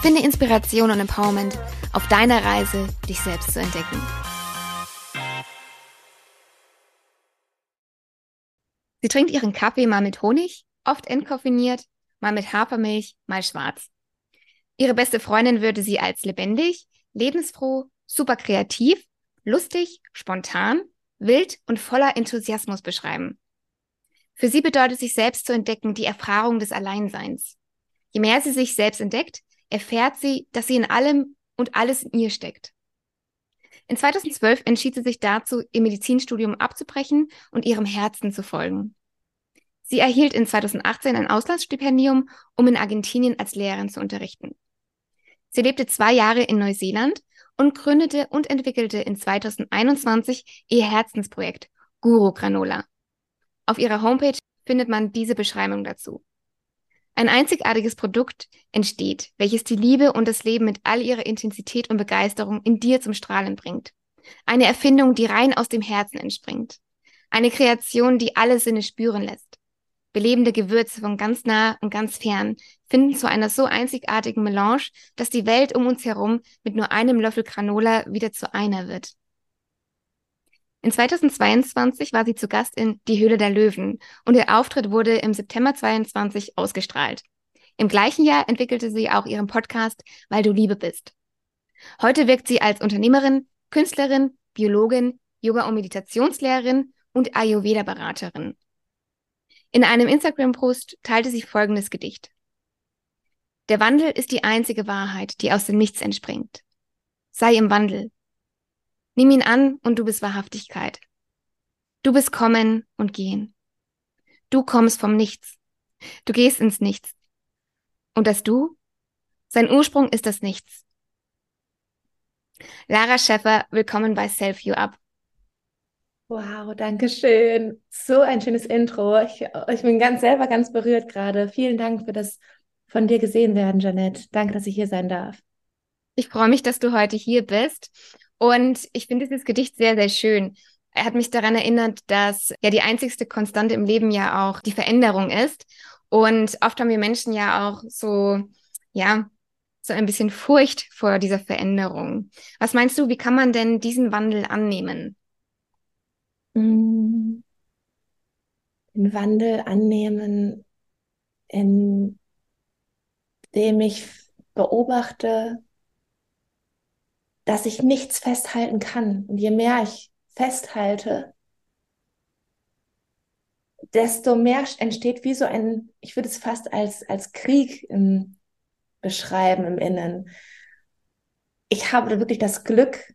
Finde Inspiration und Empowerment auf deiner Reise, dich selbst zu entdecken. Sie trinkt ihren Kaffee mal mit Honig, oft entkoffiniert, mal mit Hafermilch, mal schwarz. Ihre beste Freundin würde sie als lebendig, lebensfroh, super kreativ, lustig, spontan, wild und voller Enthusiasmus beschreiben. Für sie bedeutet sich selbst zu entdecken die Erfahrung des Alleinseins. Je mehr sie sich selbst entdeckt, erfährt sie, dass sie in allem und alles in ihr steckt. In 2012 entschied sie sich dazu, ihr Medizinstudium abzubrechen und ihrem Herzen zu folgen. Sie erhielt in 2018 ein Auslandsstipendium, um in Argentinien als Lehrerin zu unterrichten. Sie lebte zwei Jahre in Neuseeland und gründete und entwickelte in 2021 ihr Herzensprojekt Guru Granola. Auf ihrer Homepage findet man diese Beschreibung dazu. Ein einzigartiges Produkt entsteht, welches die Liebe und das Leben mit all ihrer Intensität und Begeisterung in dir zum Strahlen bringt. Eine Erfindung, die rein aus dem Herzen entspringt. Eine Kreation, die alle Sinne spüren lässt. Belebende Gewürze von ganz nah und ganz fern finden zu einer so einzigartigen Melange, dass die Welt um uns herum mit nur einem Löffel Granola wieder zu einer wird. In 2022 war sie zu Gast in Die Höhle der Löwen und ihr Auftritt wurde im September 22 ausgestrahlt. Im gleichen Jahr entwickelte sie auch ihren Podcast Weil du Liebe bist. Heute wirkt sie als Unternehmerin, Künstlerin, Biologin, Yoga- und Meditationslehrerin und Ayurveda-Beraterin. In einem Instagram-Post teilte sie folgendes Gedicht. Der Wandel ist die einzige Wahrheit, die aus dem Nichts entspringt. Sei im Wandel, Nimm ihn an und du bist Wahrhaftigkeit. Du bist Kommen und Gehen. Du kommst vom Nichts. Du gehst ins Nichts. Und das Du? Sein Ursprung ist das Nichts. Lara Schäffer, willkommen bei Self You Up. Wow, danke schön. So ein schönes Intro. Ich, ich bin ganz selber ganz berührt gerade. Vielen Dank für das von dir gesehen werden, Janette. Danke, dass ich hier sein darf. Ich freue mich, dass du heute hier bist. Und ich finde dieses Gedicht sehr, sehr schön. Er hat mich daran erinnert, dass ja die einzigste Konstante im Leben ja auch die Veränderung ist. Und oft haben wir Menschen ja auch so, ja, so ein bisschen Furcht vor dieser Veränderung. Was meinst du, wie kann man denn diesen Wandel annehmen? Mm. Den Wandel annehmen, indem ich beobachte, dass ich nichts festhalten kann. Und je mehr ich festhalte, desto mehr entsteht wie so ein, ich würde es fast als, als Krieg im, beschreiben im Innen. Ich habe wirklich das Glück,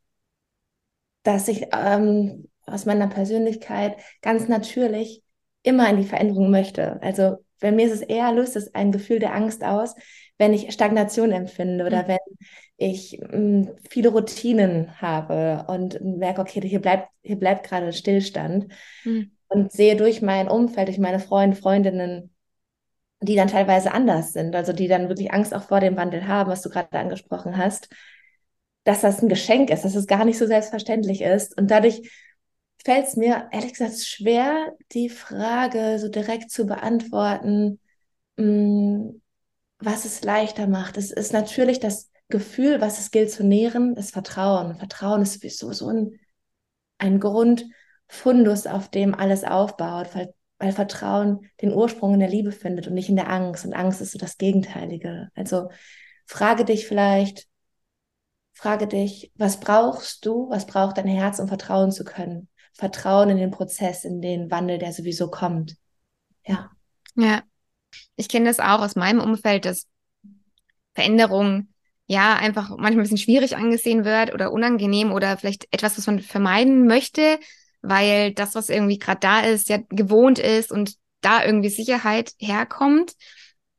dass ich ähm, aus meiner Persönlichkeit ganz natürlich immer in die Veränderung möchte. Also bei mir ist es eher, löst es ein Gefühl der Angst aus, wenn ich Stagnation empfinde oder mhm. wenn ich mh, hm, viele Routinen habe und merke, okay, hier bleibt, hier bleibt gerade Stillstand mhm. und sehe durch mein Umfeld, durch meine Freunde, Freundinnen, die dann teilweise anders sind, also die dann wirklich Angst auch vor dem Wandel haben, was du gerade angesprochen hast, dass das ein Geschenk ist, dass es gar nicht so selbstverständlich ist und dadurch fällt es mir ehrlich gesagt schwer, die Frage so direkt zu beantworten, mh, hm, was es leichter macht. Es ist natürlich das Gefühl, was es gilt zu nähren, ist Vertrauen. Vertrauen ist sowieso so ein, ein Grundfundus, auf dem alles aufbaut, weil, weil Vertrauen den Ursprung in der Liebe findet und nicht in der Angst. Und Angst ist so das Gegenteilige. Also frage dich vielleicht, frage dich, was brauchst du, was braucht dein Herz, um vertrauen zu können? Vertrauen in den Prozess, in den Wandel, der sowieso kommt. Ja. Ja. Ich kenne das auch aus meinem Umfeld, dass Veränderung ja einfach manchmal ein bisschen schwierig angesehen wird oder unangenehm oder vielleicht etwas, was man vermeiden möchte, weil das, was irgendwie gerade da ist, ja gewohnt ist und da irgendwie Sicherheit herkommt,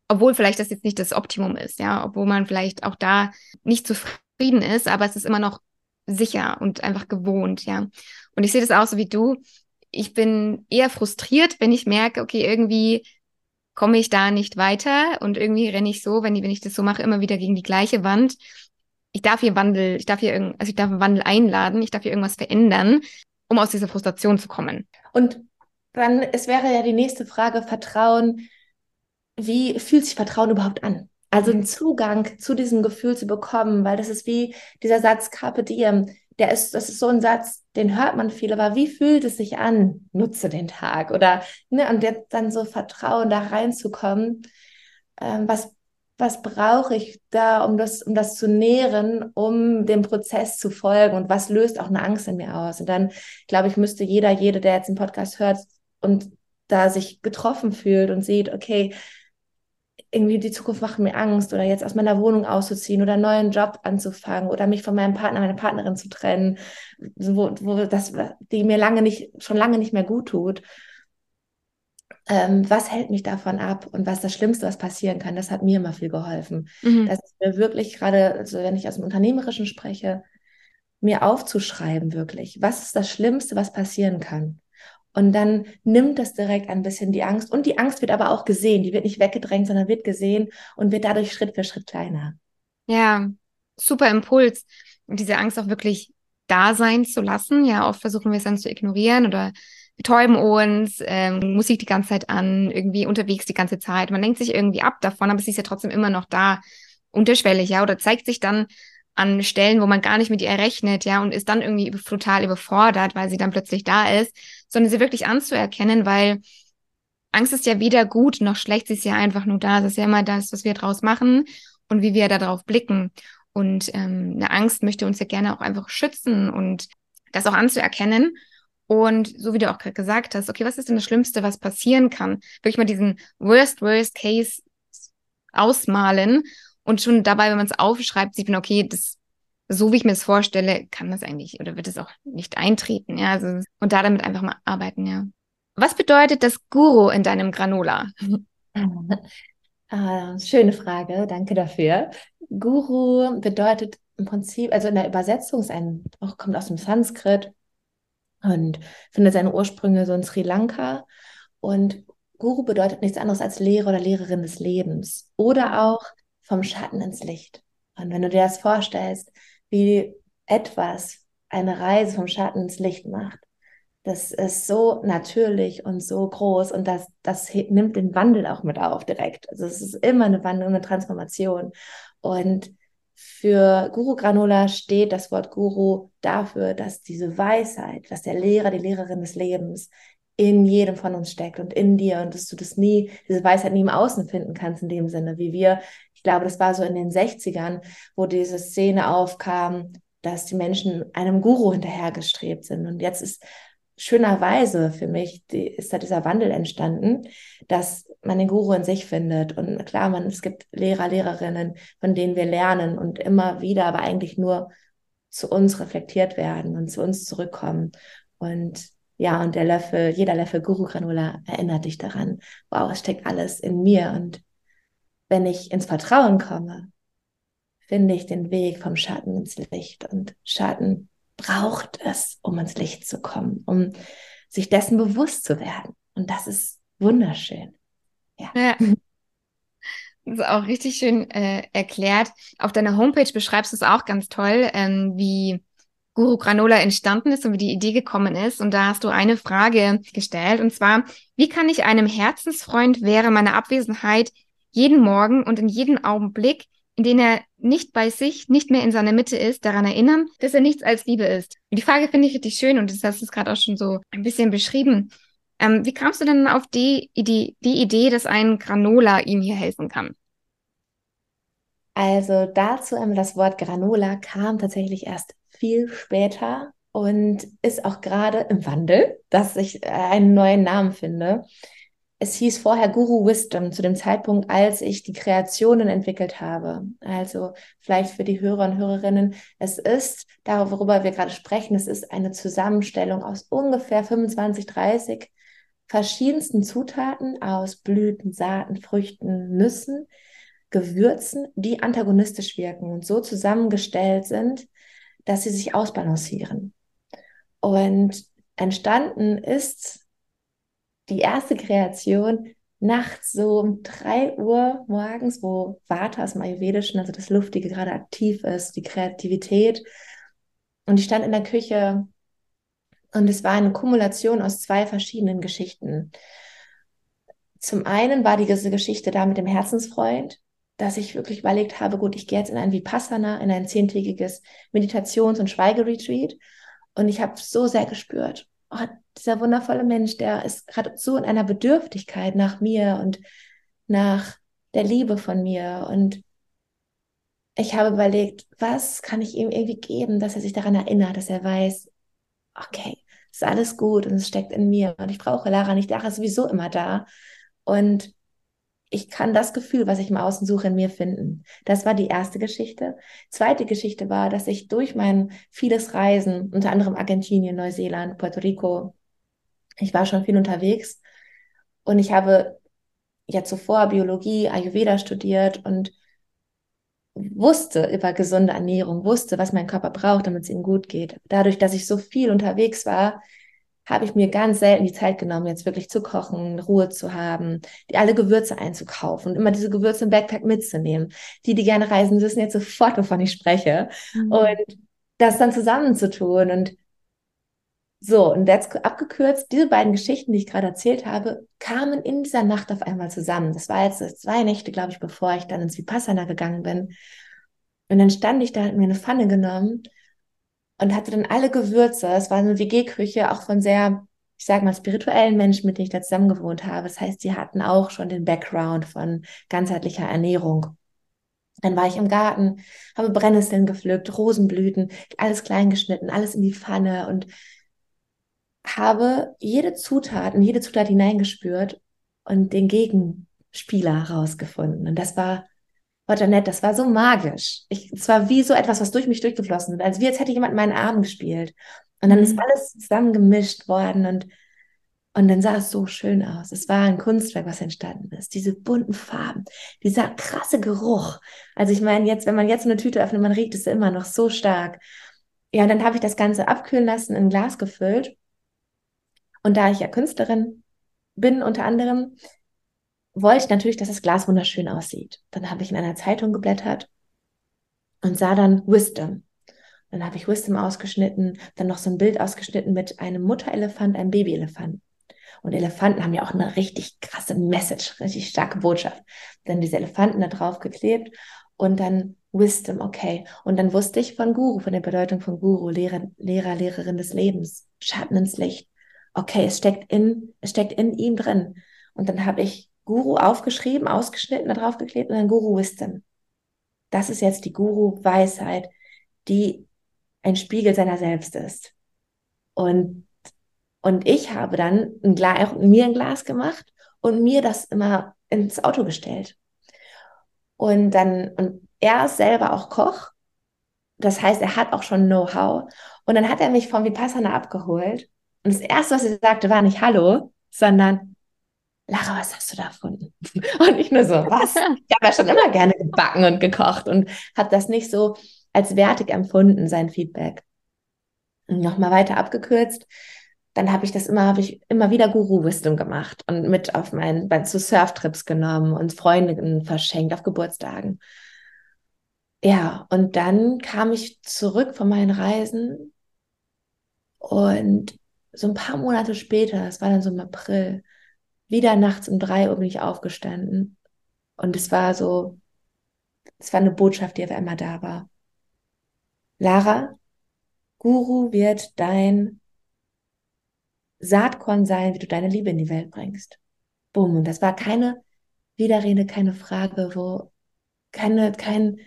obwohl vielleicht das jetzt nicht das Optimum ist, ja, obwohl man vielleicht auch da nicht zufrieden Frieden ist, aber es ist immer noch sicher und einfach gewohnt, ja. Und ich sehe das auch so wie du. Ich bin eher frustriert, wenn ich merke, okay, irgendwie komme ich da nicht weiter und irgendwie renne ich so, wenn ich, wenn ich das so mache, immer wieder gegen die gleiche Wand. Ich darf hier Wandel, ich darf hier irgend, also ich darf einen Wandel einladen, ich darf hier irgendwas verändern, um aus dieser Frustration zu kommen. Und dann, es wäre ja die nächste Frage, Vertrauen. Wie fühlt sich Vertrauen überhaupt an? Also einen Zugang zu diesem Gefühl zu bekommen, weil das ist wie dieser Satz Carpe Diem. Der ist, das ist so ein Satz, den hört man viel, aber wie fühlt es sich an? Nutze den Tag oder ne, und jetzt dann so Vertrauen da reinzukommen. Ähm, was was brauche ich da, um das, um das zu nähren, um dem Prozess zu folgen und was löst auch eine Angst in mir aus? Und dann, glaube ich, müsste jeder, jede, der jetzt den Podcast hört und da sich getroffen fühlt und sieht, okay, irgendwie die Zukunft macht mir Angst oder jetzt aus meiner Wohnung auszuziehen oder einen neuen Job anzufangen oder mich von meinem Partner, meiner Partnerin zu trennen, wo, wo das, die mir lange nicht, schon lange nicht mehr gut tut. Ähm, was hält mich davon ab und was das Schlimmste, was passieren kann, das hat mir immer viel geholfen. Mhm. Das ist mir wirklich gerade, also wenn ich aus dem Unternehmerischen spreche, mir aufzuschreiben wirklich, was ist das Schlimmste, was passieren kann. Und dann nimmt das direkt ein bisschen die Angst. Und die Angst wird aber auch gesehen. Die wird nicht weggedrängt, sondern wird gesehen und wird dadurch Schritt für Schritt kleiner. Ja, super Impuls. Und diese Angst auch wirklich da sein zu lassen. Ja, oft versuchen wir es dann zu ignorieren oder betäuben uns, ähm, Musik die ganze Zeit an, irgendwie unterwegs die ganze Zeit. Man lenkt sich irgendwie ab davon, aber sie ist ja trotzdem immer noch da, unterschwellig, ja, oder zeigt sich dann an Stellen, wo man gar nicht mit ihr rechnet, ja, und ist dann irgendwie total überfordert, weil sie dann plötzlich da ist, sondern sie wirklich anzuerkennen, weil Angst ist ja weder gut noch schlecht, sie ist ja einfach nur da. Das ist ja immer das, was wir draus machen und wie wir darauf blicken. Und ähm, eine Angst möchte uns ja gerne auch einfach schützen und das auch anzuerkennen. Und so wie du auch gerade gesagt hast, okay, was ist denn das Schlimmste, was passieren kann? Wirklich mal diesen Worst, Worst Case ausmalen und schon dabei, wenn man es aufschreibt, sieht man, okay, das, so wie ich mir das vorstelle, kann das eigentlich oder wird es auch nicht eintreten, ja. Also, und da damit einfach mal arbeiten, ja. Was bedeutet das Guru in deinem Granola? ah, schöne Frage, danke dafür. Guru bedeutet im Prinzip, also in der Übersetzung ist ein, auch kommt aus dem Sanskrit und findet seine Ursprünge so in Sri Lanka. Und Guru bedeutet nichts anderes als Lehrer oder Lehrerin des Lebens oder auch vom Schatten ins Licht. Und wenn du dir das vorstellst, wie etwas eine Reise vom Schatten ins Licht macht, das ist so natürlich und so groß und das, das nimmt den Wandel auch mit auf direkt. Also es ist immer eine Wandlung, eine Transformation. Und für Guru Granola steht das Wort Guru dafür, dass diese Weisheit, dass der Lehrer, die Lehrerin des Lebens in jedem von uns steckt und in dir und dass du das nie, diese Weisheit nie im Außen finden kannst in dem Sinne, wie wir glaube, das war so in den 60ern, wo diese Szene aufkam, dass die Menschen einem Guru hinterhergestrebt sind. Und jetzt ist schönerweise für mich, die, ist da dieser Wandel entstanden, dass man den Guru in sich findet. Und klar, man, es gibt Lehrer, Lehrerinnen, von denen wir lernen und immer wieder, aber eigentlich nur zu uns reflektiert werden und zu uns zurückkommen. Und ja, und der Löffel, jeder Löffel Guru Granula erinnert dich daran. Wow, es steckt alles in mir und wenn ich ins Vertrauen komme, finde ich den Weg vom Schatten ins Licht. Und Schatten braucht es, um ins Licht zu kommen, um sich dessen bewusst zu werden. Und das ist wunderschön. Ja. ja. Das ist auch richtig schön äh, erklärt. Auf deiner Homepage beschreibst du es auch ganz toll, ähm, wie Guru Granola entstanden ist und wie die Idee gekommen ist. Und da hast du eine Frage gestellt, und zwar, wie kann ich einem Herzensfreund während meiner Abwesenheit jeden Morgen und in jedem Augenblick, in dem er nicht bei sich, nicht mehr in seiner Mitte ist, daran erinnern, dass er nichts als Liebe ist. Und die Frage finde ich richtig schön und das hast du gerade auch schon so ein bisschen beschrieben. Ähm, wie kamst du denn auf die, die, die Idee, dass ein Granola ihm hier helfen kann? Also dazu ähm, das Wort Granola kam tatsächlich erst viel später und ist auch gerade im Wandel, dass ich äh, einen neuen Namen finde es hieß vorher Guru Wisdom zu dem Zeitpunkt, als ich die Kreationen entwickelt habe. Also vielleicht für die Hörer und Hörerinnen, es ist, worüber wir gerade sprechen, es ist eine Zusammenstellung aus ungefähr 25, 30 verschiedensten Zutaten aus Blüten, Saaten, Früchten, Nüssen, Gewürzen, die antagonistisch wirken und so zusammengestellt sind, dass sie sich ausbalancieren. Und entstanden ist die erste Kreation nachts so um drei Uhr morgens, wo Vata aus dem Ayurvedischen, also das Luftige gerade aktiv ist, die Kreativität. Und ich stand in der Küche und es war eine Kumulation aus zwei verschiedenen Geschichten. Zum einen war diese Geschichte da mit dem Herzensfreund, dass ich wirklich überlegt habe, gut, ich gehe jetzt in ein Vipassana, in ein zehntägiges Meditations- und Schweigeretreat. Und ich habe so sehr gespürt, oh, dieser wundervolle Mensch, der ist gerade so in einer Bedürftigkeit nach mir und nach der Liebe von mir. Und ich habe überlegt, was kann ich ihm irgendwie geben, dass er sich daran erinnert, dass er weiß, okay, ist alles gut und es steckt in mir und ich brauche Lara nicht, Lara ist sowieso immer da. Und ich kann das Gefühl, was ich im Außen suche, in mir finden. Das war die erste Geschichte. Zweite Geschichte war, dass ich durch mein vieles Reisen, unter anderem Argentinien, Neuseeland, Puerto Rico, ich war schon viel unterwegs und ich habe ja zuvor Biologie, Ayurveda studiert und wusste über gesunde Ernährung, wusste, was mein Körper braucht, damit es ihm gut geht. Dadurch, dass ich so viel unterwegs war, habe ich mir ganz selten die Zeit genommen, jetzt wirklich zu kochen, Ruhe zu haben, die alle Gewürze einzukaufen und immer diese Gewürze im Backpack mitzunehmen. Die, die gerne reisen, wissen jetzt sofort, wovon ich spreche. Mhm. Und das dann zusammenzutun und so, und jetzt abgekürzt, diese beiden Geschichten, die ich gerade erzählt habe, kamen in dieser Nacht auf einmal zusammen. Das war jetzt zwei Nächte, glaube ich, bevor ich dann ins Vipassana gegangen bin. Und dann stand ich da, hat mir eine Pfanne genommen und hatte dann alle Gewürze. Es war eine WG-Küche, auch von sehr, ich sage mal, spirituellen Menschen, mit denen ich da zusammen gewohnt habe. Das heißt, sie hatten auch schon den Background von ganzheitlicher Ernährung. Dann war ich im Garten, habe Brennnesseln gepflückt, Rosenblüten, alles klein geschnitten, alles in die Pfanne und habe jede Zutat in jede Zutat hineingespürt und den Gegenspieler herausgefunden. Und das war war Janette, das war so magisch. Ich, es war wie so etwas, was durch mich durchgeflossen ist, als wie als hätte jemand meinen Arm gespielt. Und dann mhm. ist alles zusammen gemischt worden und, und dann sah es so schön aus. Es war ein Kunstwerk, was entstanden ist. Diese bunten Farben, dieser krasse Geruch. Also ich meine, jetzt, wenn man jetzt eine Tüte öffnet, man riecht es immer noch so stark. Ja, und dann habe ich das Ganze abkühlen lassen, in ein Glas gefüllt. Und da ich ja Künstlerin bin, unter anderem, wollte ich natürlich, dass das Glas wunderschön aussieht. Dann habe ich in einer Zeitung geblättert und sah dann Wisdom. Dann habe ich Wisdom ausgeschnitten, dann noch so ein Bild ausgeschnitten mit einem Mutterelefant, einem Babyelefant. Und Elefanten haben ja auch eine richtig krasse Message, richtig starke Botschaft. Dann diese Elefanten da drauf geklebt und dann Wisdom, okay. Und dann wusste ich von Guru, von der Bedeutung von Guru, Lehrer, Lehrer, Lehrerin des Lebens, Schatten ins Licht. Okay, es steckt in, es steckt in ihm drin. Und dann habe ich Guru aufgeschrieben, ausgeschnitten, da drauf geklebt und dann Guru Wisdom. Das ist jetzt die Guru-Weisheit, die ein Spiegel seiner selbst ist. Und, und ich habe dann ein Glas, mir ein Glas gemacht und mir das immer ins Auto gestellt. Und dann, und er ist selber auch Koch. Das heißt, er hat auch schon Know-how. Und dann hat er mich vom Vipassana abgeholt. Und das erste, was er sagte, war nicht Hallo, sondern Lara, was hast du da erfunden? Und ich nur so, was? Ich habe ja schon immer gerne gebacken und gekocht und habe das nicht so als wertig empfunden, sein Feedback. Nochmal weiter abgekürzt, dann habe ich das immer, habe ich immer wieder Guru-Wisdom gemacht und mit auf meinen, zu Surftrips genommen und Freundinnen verschenkt auf Geburtstagen. Ja, und dann kam ich zurück von meinen Reisen und so ein paar Monate später, das war dann so im April, wieder nachts um drei Uhr bin ich aufgestanden. Und es war so, es war eine Botschaft, die auf einmal da war. Lara, Guru wird dein Saatkorn sein, wie du deine Liebe in die Welt bringst. Bumm. Und das war keine Widerrede, keine Frage, wo keine, kein,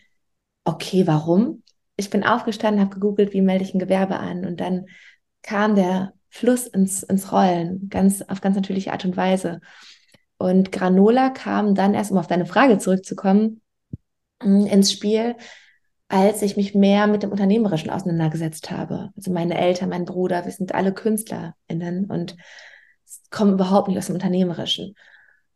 okay, warum? Ich bin aufgestanden, habe gegoogelt, wie melde ich ein Gewerbe an und dann kam der Fluss ins, ins Rollen, ganz, auf ganz natürliche Art und Weise. Und Granola kam dann erst, um auf deine Frage zurückzukommen, mm, ins Spiel, als ich mich mehr mit dem Unternehmerischen auseinandergesetzt habe. Also meine Eltern, mein Bruder, wir sind alle KünstlerInnen und kommen überhaupt nicht aus dem Unternehmerischen.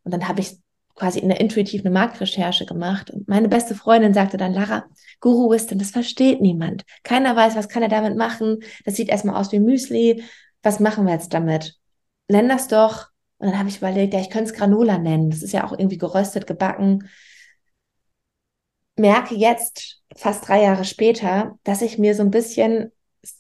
Und dann habe ich quasi in der intuitiven Marktrecherche gemacht. Und meine beste Freundin sagte dann, Lara, Guru Wisdom, das versteht niemand. Keiner weiß, was kann er damit machen. Das sieht erstmal aus wie Müsli. Was machen wir jetzt damit? Nenn das doch. Und dann habe ich überlegt, ja, ich könnte es Granola nennen. Das ist ja auch irgendwie geröstet, gebacken. Merke jetzt, fast drei Jahre später, dass ich mir so ein bisschen,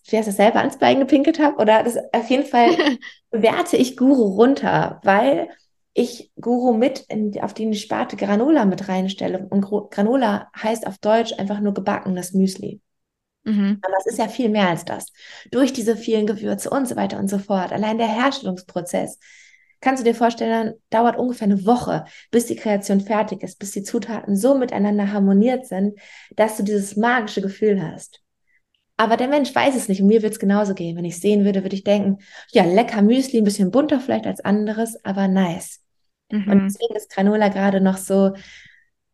wie heißt das, selber ans Bein gepinkelt habe. Oder das auf jeden Fall bewerte ich Guru runter, weil ich Guru mit in, auf die Sparte Granola mit reinstelle. Und Granola heißt auf Deutsch einfach nur gebackenes Müsli. Mhm. Aber es ist ja viel mehr als das. Durch diese vielen Gewürze und so weiter und so fort. Allein der Herstellungsprozess. Kannst du dir vorstellen, dauert ungefähr eine Woche, bis die Kreation fertig ist, bis die Zutaten so miteinander harmoniert sind, dass du dieses magische Gefühl hast. Aber der Mensch weiß es nicht und mir wird es genauso gehen. Wenn ich es sehen würde, würde ich denken, ja, lecker Müsli, ein bisschen bunter vielleicht als anderes, aber nice. Mhm. Und deswegen ist Granola gerade noch so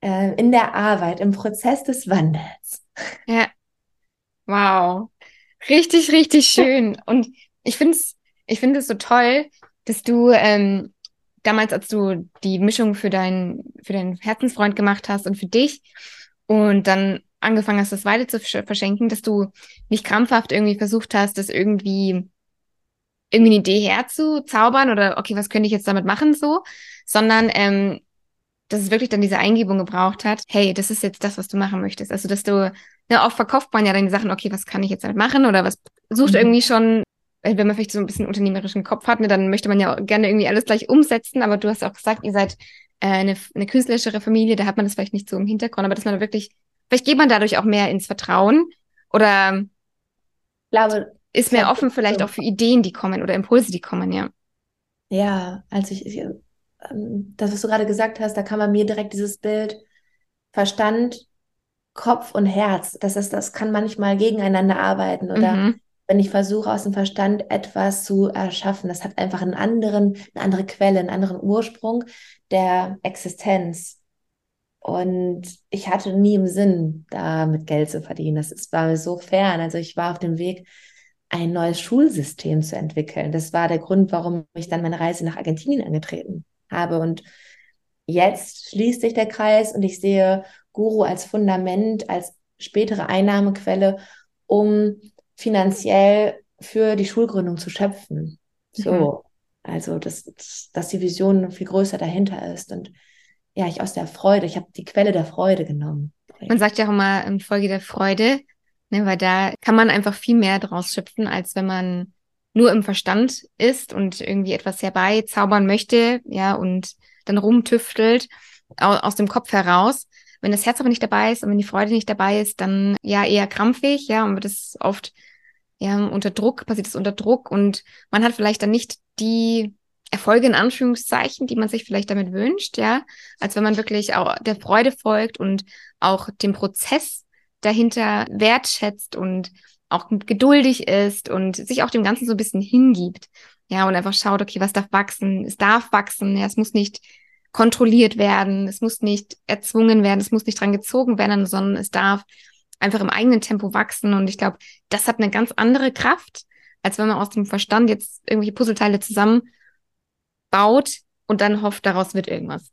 äh, in der Arbeit, im Prozess des Wandels. Ja. Wow. Richtig, richtig schön. Und ich finde es ich finde es so toll, dass du ähm, damals, als du die Mischung für, dein, für deinen Herzensfreund gemacht hast und für dich und dann angefangen hast, das weiter zu verschenken, dass du nicht krampfhaft irgendwie versucht hast, das irgendwie irgendwie eine Idee herzuzaubern oder okay, was könnte ich jetzt damit machen so, sondern ähm, dass es wirklich dann diese Eingebung gebraucht hat, hey, das ist jetzt das, was du machen möchtest. Also, dass du, ne, oft verkauft man ja dann die Sachen, okay, was kann ich jetzt damit machen oder was sucht mhm. irgendwie schon, wenn man vielleicht so ein bisschen unternehmerischen Kopf hat, ne, dann möchte man ja gerne irgendwie alles gleich umsetzen, aber du hast auch gesagt, ihr seid äh, eine, eine künstlerischere Familie, da hat man das vielleicht nicht so im Hintergrund, aber dass man wirklich, vielleicht geht man dadurch auch mehr ins Vertrauen oder ich glaube, ist mehr offen vielleicht auch für Ideen, die kommen oder Impulse, die kommen, ja. Ja, also ich, ich ähm, das, was du gerade gesagt hast, da kam bei mir direkt dieses Bild Verstand, Kopf und Herz. Das ist, das kann manchmal gegeneinander arbeiten oder mhm. wenn ich versuche, aus dem Verstand etwas zu erschaffen, das hat einfach einen anderen, eine andere Quelle, einen anderen Ursprung der Existenz. Und ich hatte nie im Sinn, damit Geld zu verdienen. Das ist, war mir so fern. Also ich war auf dem Weg, ein neues Schulsystem zu entwickeln. Das war der Grund, warum ich dann meine Reise nach Argentinien angetreten habe. Und jetzt schließt sich der Kreis und ich sehe Guru als Fundament, als spätere Einnahmequelle, um finanziell für die Schulgründung zu schöpfen. So, mhm. also dass, dass die Vision viel größer dahinter ist und ja, ich aus der Freude, ich habe die Quelle der Freude genommen. Man sagt ja auch immer in Folge der Freude, ne, weil da kann man einfach viel mehr draus schöpfen, als wenn man nur im Verstand ist und irgendwie etwas herbeizaubern möchte, ja, und dann rumtüftelt aus, aus dem Kopf heraus. Wenn das Herz aber nicht dabei ist und wenn die Freude nicht dabei ist, dann ja eher krampfig, ja, und wird es oft ja unter Druck, passiert es unter Druck und man hat vielleicht dann nicht die Erfolge in Anführungszeichen, die man sich vielleicht damit wünscht, ja, als wenn man wirklich auch der Freude folgt und auch dem Prozess dahinter wertschätzt und auch geduldig ist und sich auch dem Ganzen so ein bisschen hingibt. Ja, und einfach schaut, okay, was darf wachsen? Es darf wachsen, ja, es muss nicht kontrolliert werden, es muss nicht erzwungen werden, es muss nicht dran gezogen werden, sondern es darf einfach im eigenen Tempo wachsen. Und ich glaube, das hat eine ganz andere Kraft, als wenn man aus dem Verstand jetzt irgendwelche Puzzleteile zusammenbaut und dann hofft, daraus wird irgendwas.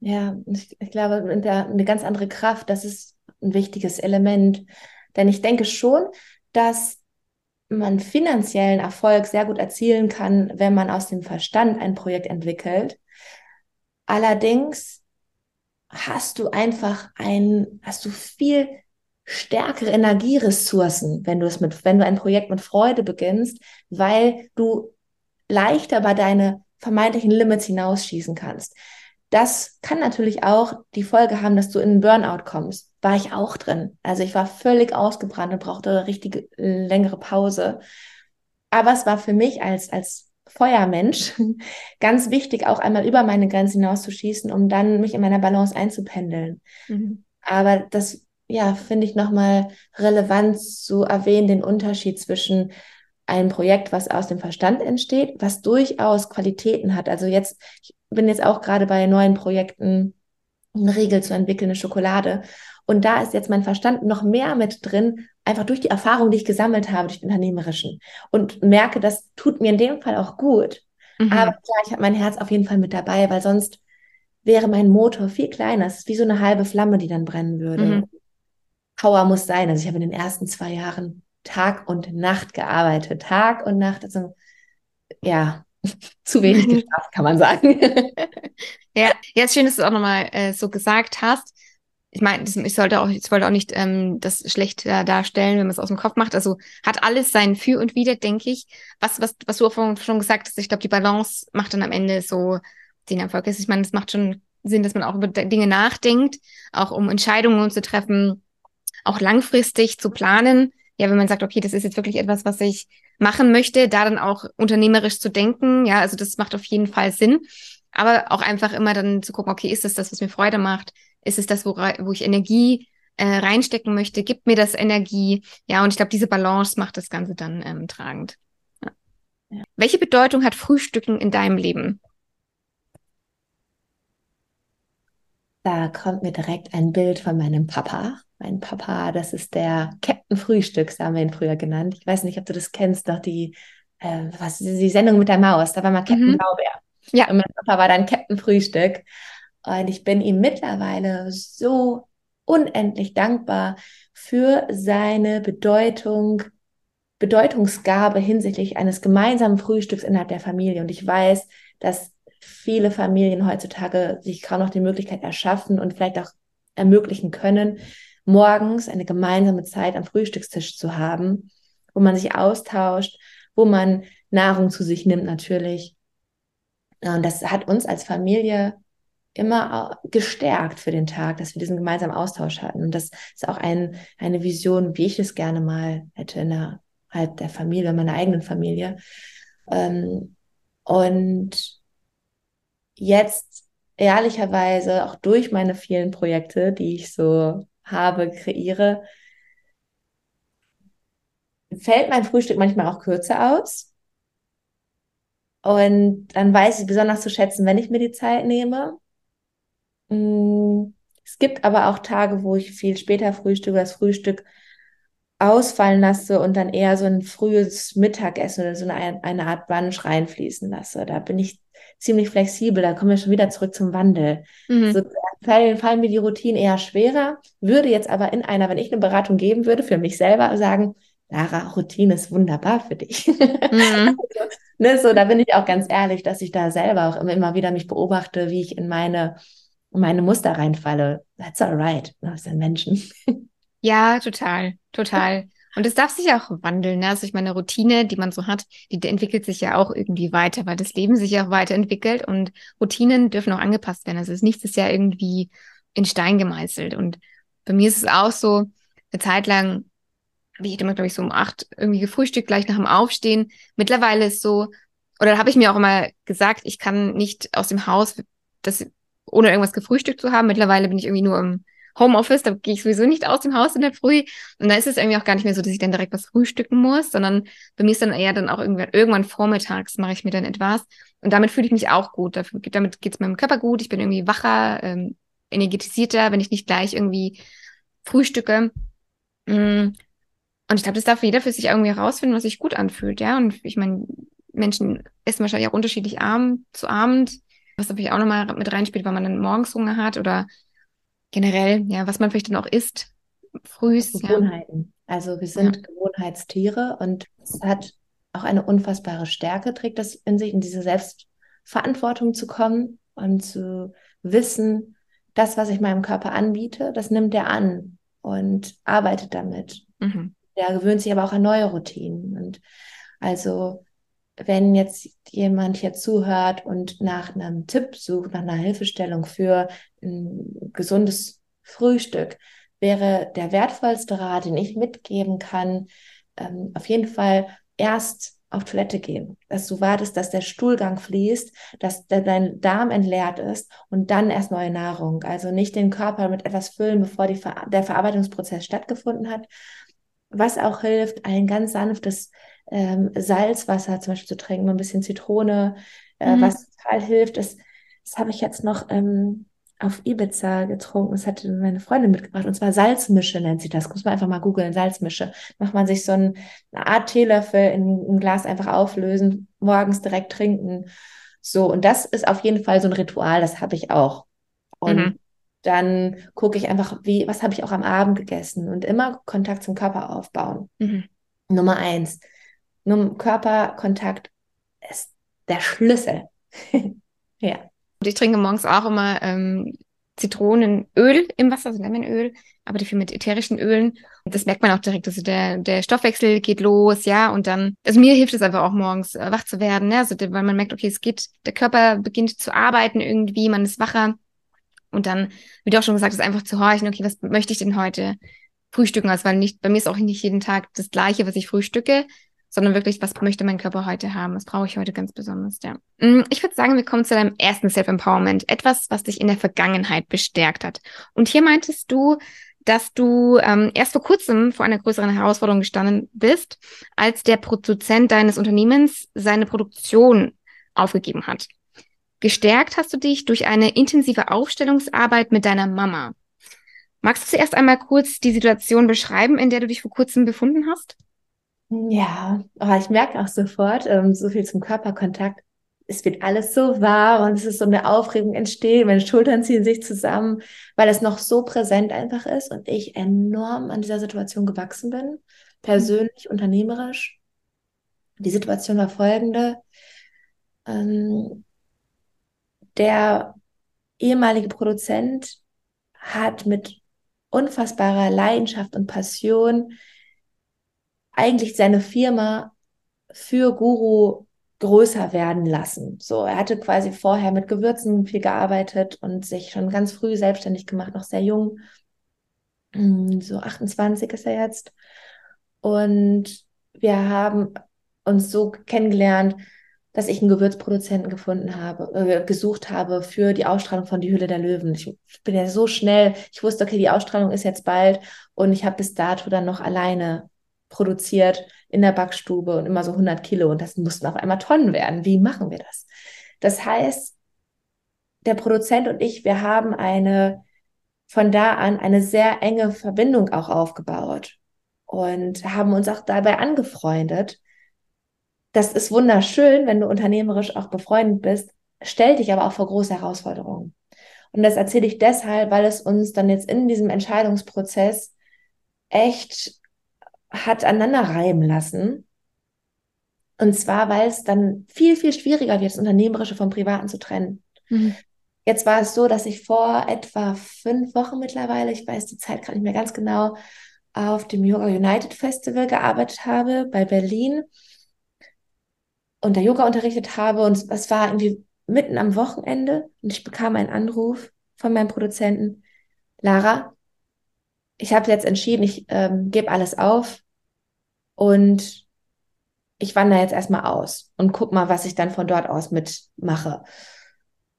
Ja, ich, ich glaube, eine ganz andere Kraft, das ist ein wichtiges Element. Denn ich denke schon, dass man finanziellen Erfolg sehr gut erzielen kann, wenn man aus dem Verstand ein Projekt entwickelt. Allerdings hast du einfach ein, hast du viel stärkere Energieressourcen, wenn du es mit, wenn du ein Projekt mit Freude beginnst, weil du leichter bei deine vermeintlichen Limits hinausschießen kannst. Das kann natürlich auch die Folge haben, dass du in einen Burnout kommst. War ich auch drin. Also ich war völlig ausgebrannt und brauchte eine richtige längere Pause. Aber es war für mich als, als Feuermensch ganz wichtig, auch einmal über meine Grenzen hinauszuschießen, um dann mich in meiner Balance einzupendeln. Mhm. Aber das, ja, finde ich nochmal relevant zu erwähnen, den Unterschied zwischen ein Projekt, was aus dem Verstand entsteht, was durchaus Qualitäten hat. Also jetzt, ich bin jetzt auch gerade bei neuen Projekten, eine Regel zu entwickeln, eine Schokolade. Und da ist jetzt mein Verstand noch mehr mit drin, einfach durch die Erfahrung, die ich gesammelt habe, durch den Unternehmerischen. Und merke, das tut mir in dem Fall auch gut. Mhm. Aber klar, ich habe mein Herz auf jeden Fall mit dabei, weil sonst wäre mein Motor viel kleiner. Es ist wie so eine halbe Flamme, die dann brennen würde. Mhm. Power muss sein. Also ich habe in den ersten zwei Jahren Tag und Nacht gearbeitet. Tag und Nacht. Also ja, zu wenig geschafft, kann man sagen. ja, ja, schön, dass du es auch nochmal äh, so gesagt hast. Ich meine, ich sollte auch, ich wollte auch nicht ähm, das schlecht äh, darstellen, wenn man es aus dem Kopf macht. Also hat alles sein Für und Wider, denke ich. Was, was, was du auch schon gesagt hast, ich glaube, die Balance macht dann am Ende so den Erfolg. Also ich meine, es macht schon Sinn, dass man auch über Dinge nachdenkt, auch um Entscheidungen zu treffen, auch langfristig zu planen. Ja, wenn man sagt, okay, das ist jetzt wirklich etwas, was ich machen möchte, da dann auch unternehmerisch zu denken. Ja, also das macht auf jeden Fall Sinn. Aber auch einfach immer dann zu gucken, okay, ist das das, was mir Freude macht? Ist es das, wo, wo ich Energie äh, reinstecken möchte? Gibt mir das Energie? Ja, und ich glaube, diese Balance macht das Ganze dann ähm, tragend. Ja. Ja. Welche Bedeutung hat Frühstücken in deinem Leben? Da kommt mir direkt ein Bild von meinem Papa. Mein Papa, das ist der Captain Frühstücks, haben wir ihn früher genannt. Ich weiß nicht, ob du das kennst, doch die, äh, was, die Sendung mit der Maus, da war mal Captain mhm. Blaubeer. Ja. Und mein Papa war dann Captain Frühstück. Und ich bin ihm mittlerweile so unendlich dankbar für seine Bedeutung, Bedeutungsgabe hinsichtlich eines gemeinsamen Frühstücks innerhalb der Familie. Und ich weiß, dass viele Familien heutzutage sich kaum noch die Möglichkeit erschaffen und vielleicht auch ermöglichen können, morgens eine gemeinsame Zeit am Frühstückstisch zu haben, wo man sich austauscht, wo man Nahrung zu sich nimmt natürlich. Und das hat uns als Familie immer gestärkt für den Tag, dass wir diesen gemeinsamen Austausch hatten. Und das ist auch ein, eine Vision, wie ich es gerne mal hätte innerhalb der Familie, meiner eigenen Familie. Ähm, und jetzt ehrlicherweise auch durch meine vielen Projekte, die ich so habe, kreiere, fällt mein Frühstück manchmal auch kürzer aus. Und dann weiß ich besonders zu schätzen, wenn ich mir die Zeit nehme. Mm, es gibt aber auch Tage, wo ich viel später frühstücke, das Frühstück ausfallen lasse und dann eher so ein frühes Mittagessen oder so eine, eine Art Brunch reinfließen lasse. Da bin ich ziemlich flexibel. Da kommen wir schon wieder zurück zum Wandel. Mhm. So fallen, fallen mir die Routinen eher schwerer, würde jetzt aber in einer, wenn ich eine Beratung geben würde, für mich selber sagen, Lara, Routine ist wunderbar für dich. Mhm. also, ne, so, da bin ich auch ganz ehrlich, dass ich da selber auch immer, immer wieder mich beobachte, wie ich in meine, in meine Muster reinfalle. That's alright. Das sind Menschen. Ja, total, total. Und es darf sich auch wandeln. Ne? Also ich meine, Routine, die man so hat, die entwickelt sich ja auch irgendwie weiter, weil das Leben sich ja auch weiterentwickelt und Routinen dürfen auch angepasst werden. Also nichts ist ja irgendwie in Stein gemeißelt. Und bei mir ist es auch so, eine Zeit lang habe ich immer, glaube ich, so um acht irgendwie gefrühstückt, gleich nach dem Aufstehen. Mittlerweile ist so, oder habe ich mir auch immer gesagt, ich kann nicht aus dem Haus, das, ohne irgendwas gefrühstückt zu haben. Mittlerweile bin ich irgendwie nur im Homeoffice, da gehe ich sowieso nicht aus dem Haus in der Früh. Und da ist es irgendwie auch gar nicht mehr so, dass ich dann direkt was frühstücken muss, sondern bei mir ist dann eher dann auch irgendwann, irgendwann vormittags mache ich mir dann etwas. Und damit fühle ich mich auch gut. Damit geht es meinem Körper gut. Ich bin irgendwie wacher, ähm, energetisierter, wenn ich nicht gleich irgendwie frühstücke. Mm. Und ich glaube, das darf jeder für sich irgendwie herausfinden, was sich gut anfühlt, ja. Und ich meine, Menschen essen wahrscheinlich auch unterschiedlich Abend zu Abend, was natürlich auch nochmal mit reinspielt, weil man dann morgens Hunger hat oder generell, ja, was man vielleicht dann auch isst, frühs. Gewohnheiten. Ja. Also wir sind ja. Gewohnheitstiere und es hat auch eine unfassbare Stärke, trägt das in sich, in diese Selbstverantwortung zu kommen und zu wissen, das, was ich meinem Körper anbiete, das nimmt er an und arbeitet damit. Mhm. Der gewöhnt sich aber auch an neue Routinen. Und also wenn jetzt jemand hier zuhört und nach einem Tipp sucht, nach einer Hilfestellung für ein gesundes Frühstück, wäre der wertvollste Rat, den ich mitgeben kann, ähm, auf jeden Fall erst auf Toilette gehen, dass du wartest, dass der Stuhlgang fließt, dass dein Darm entleert ist und dann erst neue Nahrung. Also nicht den Körper mit etwas füllen, bevor Ver der Verarbeitungsprozess stattgefunden hat. Was auch hilft, ein ganz sanftes ähm, Salzwasser zum Beispiel zu trinken, ein bisschen Zitrone, äh, mhm. was total hilft, ist, das habe ich jetzt noch ähm, auf Ibiza getrunken. Das hatte meine Freundin mitgebracht. Und zwar Salzmische nennt sie das. Muss man einfach mal googeln, Salzmische. Macht man sich so ein, eine Art Teelöffel in ein Glas einfach auflösen, morgens direkt trinken. So, und das ist auf jeden Fall so ein Ritual, das habe ich auch. Und mhm. dann gucke ich einfach, wie, was habe ich auch am Abend gegessen und immer Kontakt zum Körper aufbauen. Mhm. Nummer eins. Num Körperkontakt ist der Schlüssel. ja. Und ich trinke morgens auch immer ähm, Zitronenöl im Wasser, also Lemonöl, aber dafür mit ätherischen Ölen. Und das merkt man auch direkt. Also der, der Stoffwechsel geht los, ja, und dann, also mir hilft es einfach auch morgens äh, wach zu werden, ne? also, weil man merkt, okay, es geht, der Körper beginnt zu arbeiten irgendwie, man ist wacher. Und dann, wie du auch schon gesagt hast, einfach zu horchen, okay, was möchte ich denn heute frühstücken? Also, weil nicht, bei mir ist auch nicht jeden Tag das Gleiche, was ich frühstücke, sondern wirklich, was möchte mein Körper heute haben? Was brauche ich heute ganz besonders? Ja. Mm, ich würde sagen, wir kommen zu deinem ersten Self-Empowerment. Etwas, was dich in der Vergangenheit bestärkt hat. Und hier meintest du, dass du ähm, erst vor kurzem vor einer größeren Herausforderung gestanden bist, als der Produzent deines Unternehmens seine Produktion aufgegeben hat. Gestärkt hast du dich durch eine intensive Aufstellungsarbeit mit deiner Mama. Magst du zuerst einmal kurz die Situation beschreiben, in der du dich vor kurzem befunden hast? Ja, aber ich merke auch sofort, ähm, so viel zum Körperkontakt. Es wird alles so wahr und es ist so eine Aufregung entsteht. Meine Schultern ziehen sich zusammen, weil es noch so präsent einfach ist und ich enorm an dieser Situation gewachsen bin, persönlich, mhm. unternehmerisch. Die Situation war folgende. Ähm, der ehemalige Produzent hat mit unfassbarer Leidenschaft und Passion eigentlich seine Firma für Guru größer werden lassen. So, er hatte quasi vorher mit Gewürzen viel gearbeitet und sich schon ganz früh selbstständig gemacht, noch sehr jung. Hm, so 28 ist er jetzt. Und wir haben uns so kennengelernt, dass ich einen Gewürzproduzenten gefunden habe, äh, gesucht habe für die Ausstrahlung von Die Hülle der Löwen. Ich bin ja so schnell, ich wusste, okay, die Ausstrahlung ist jetzt bald und ich habe bis dato dann noch alleine produziert in der Backstube und immer so 100 Kilo und das mussten auf einmal Tonnen werden. Wie machen wir das? Das heißt, der Produzent und ich, wir haben eine von da an eine sehr enge Verbindung auch aufgebaut und haben uns auch dabei angefreundet. Das ist wunderschön, wenn du unternehmerisch auch befreundet bist, stell dich aber auch vor große Herausforderungen. Und das erzähle ich deshalb, weil es uns dann jetzt in diesem Entscheidungsprozess echt hat aneinander reiben lassen. Und zwar, weil es dann viel, viel schwieriger wird, das Unternehmerische vom Privaten zu trennen. Mhm. Jetzt war es so, dass ich vor etwa fünf Wochen mittlerweile, ich weiß die Zeit gerade nicht mehr ganz genau, auf dem Yoga United Festival gearbeitet habe bei Berlin und da Yoga unterrichtet habe und es war irgendwie mitten am Wochenende und ich bekam einen Anruf von meinem Produzenten, Lara, ich habe jetzt entschieden, ich ähm, gebe alles auf und ich wandere jetzt erstmal aus und guck mal, was ich dann von dort aus mitmache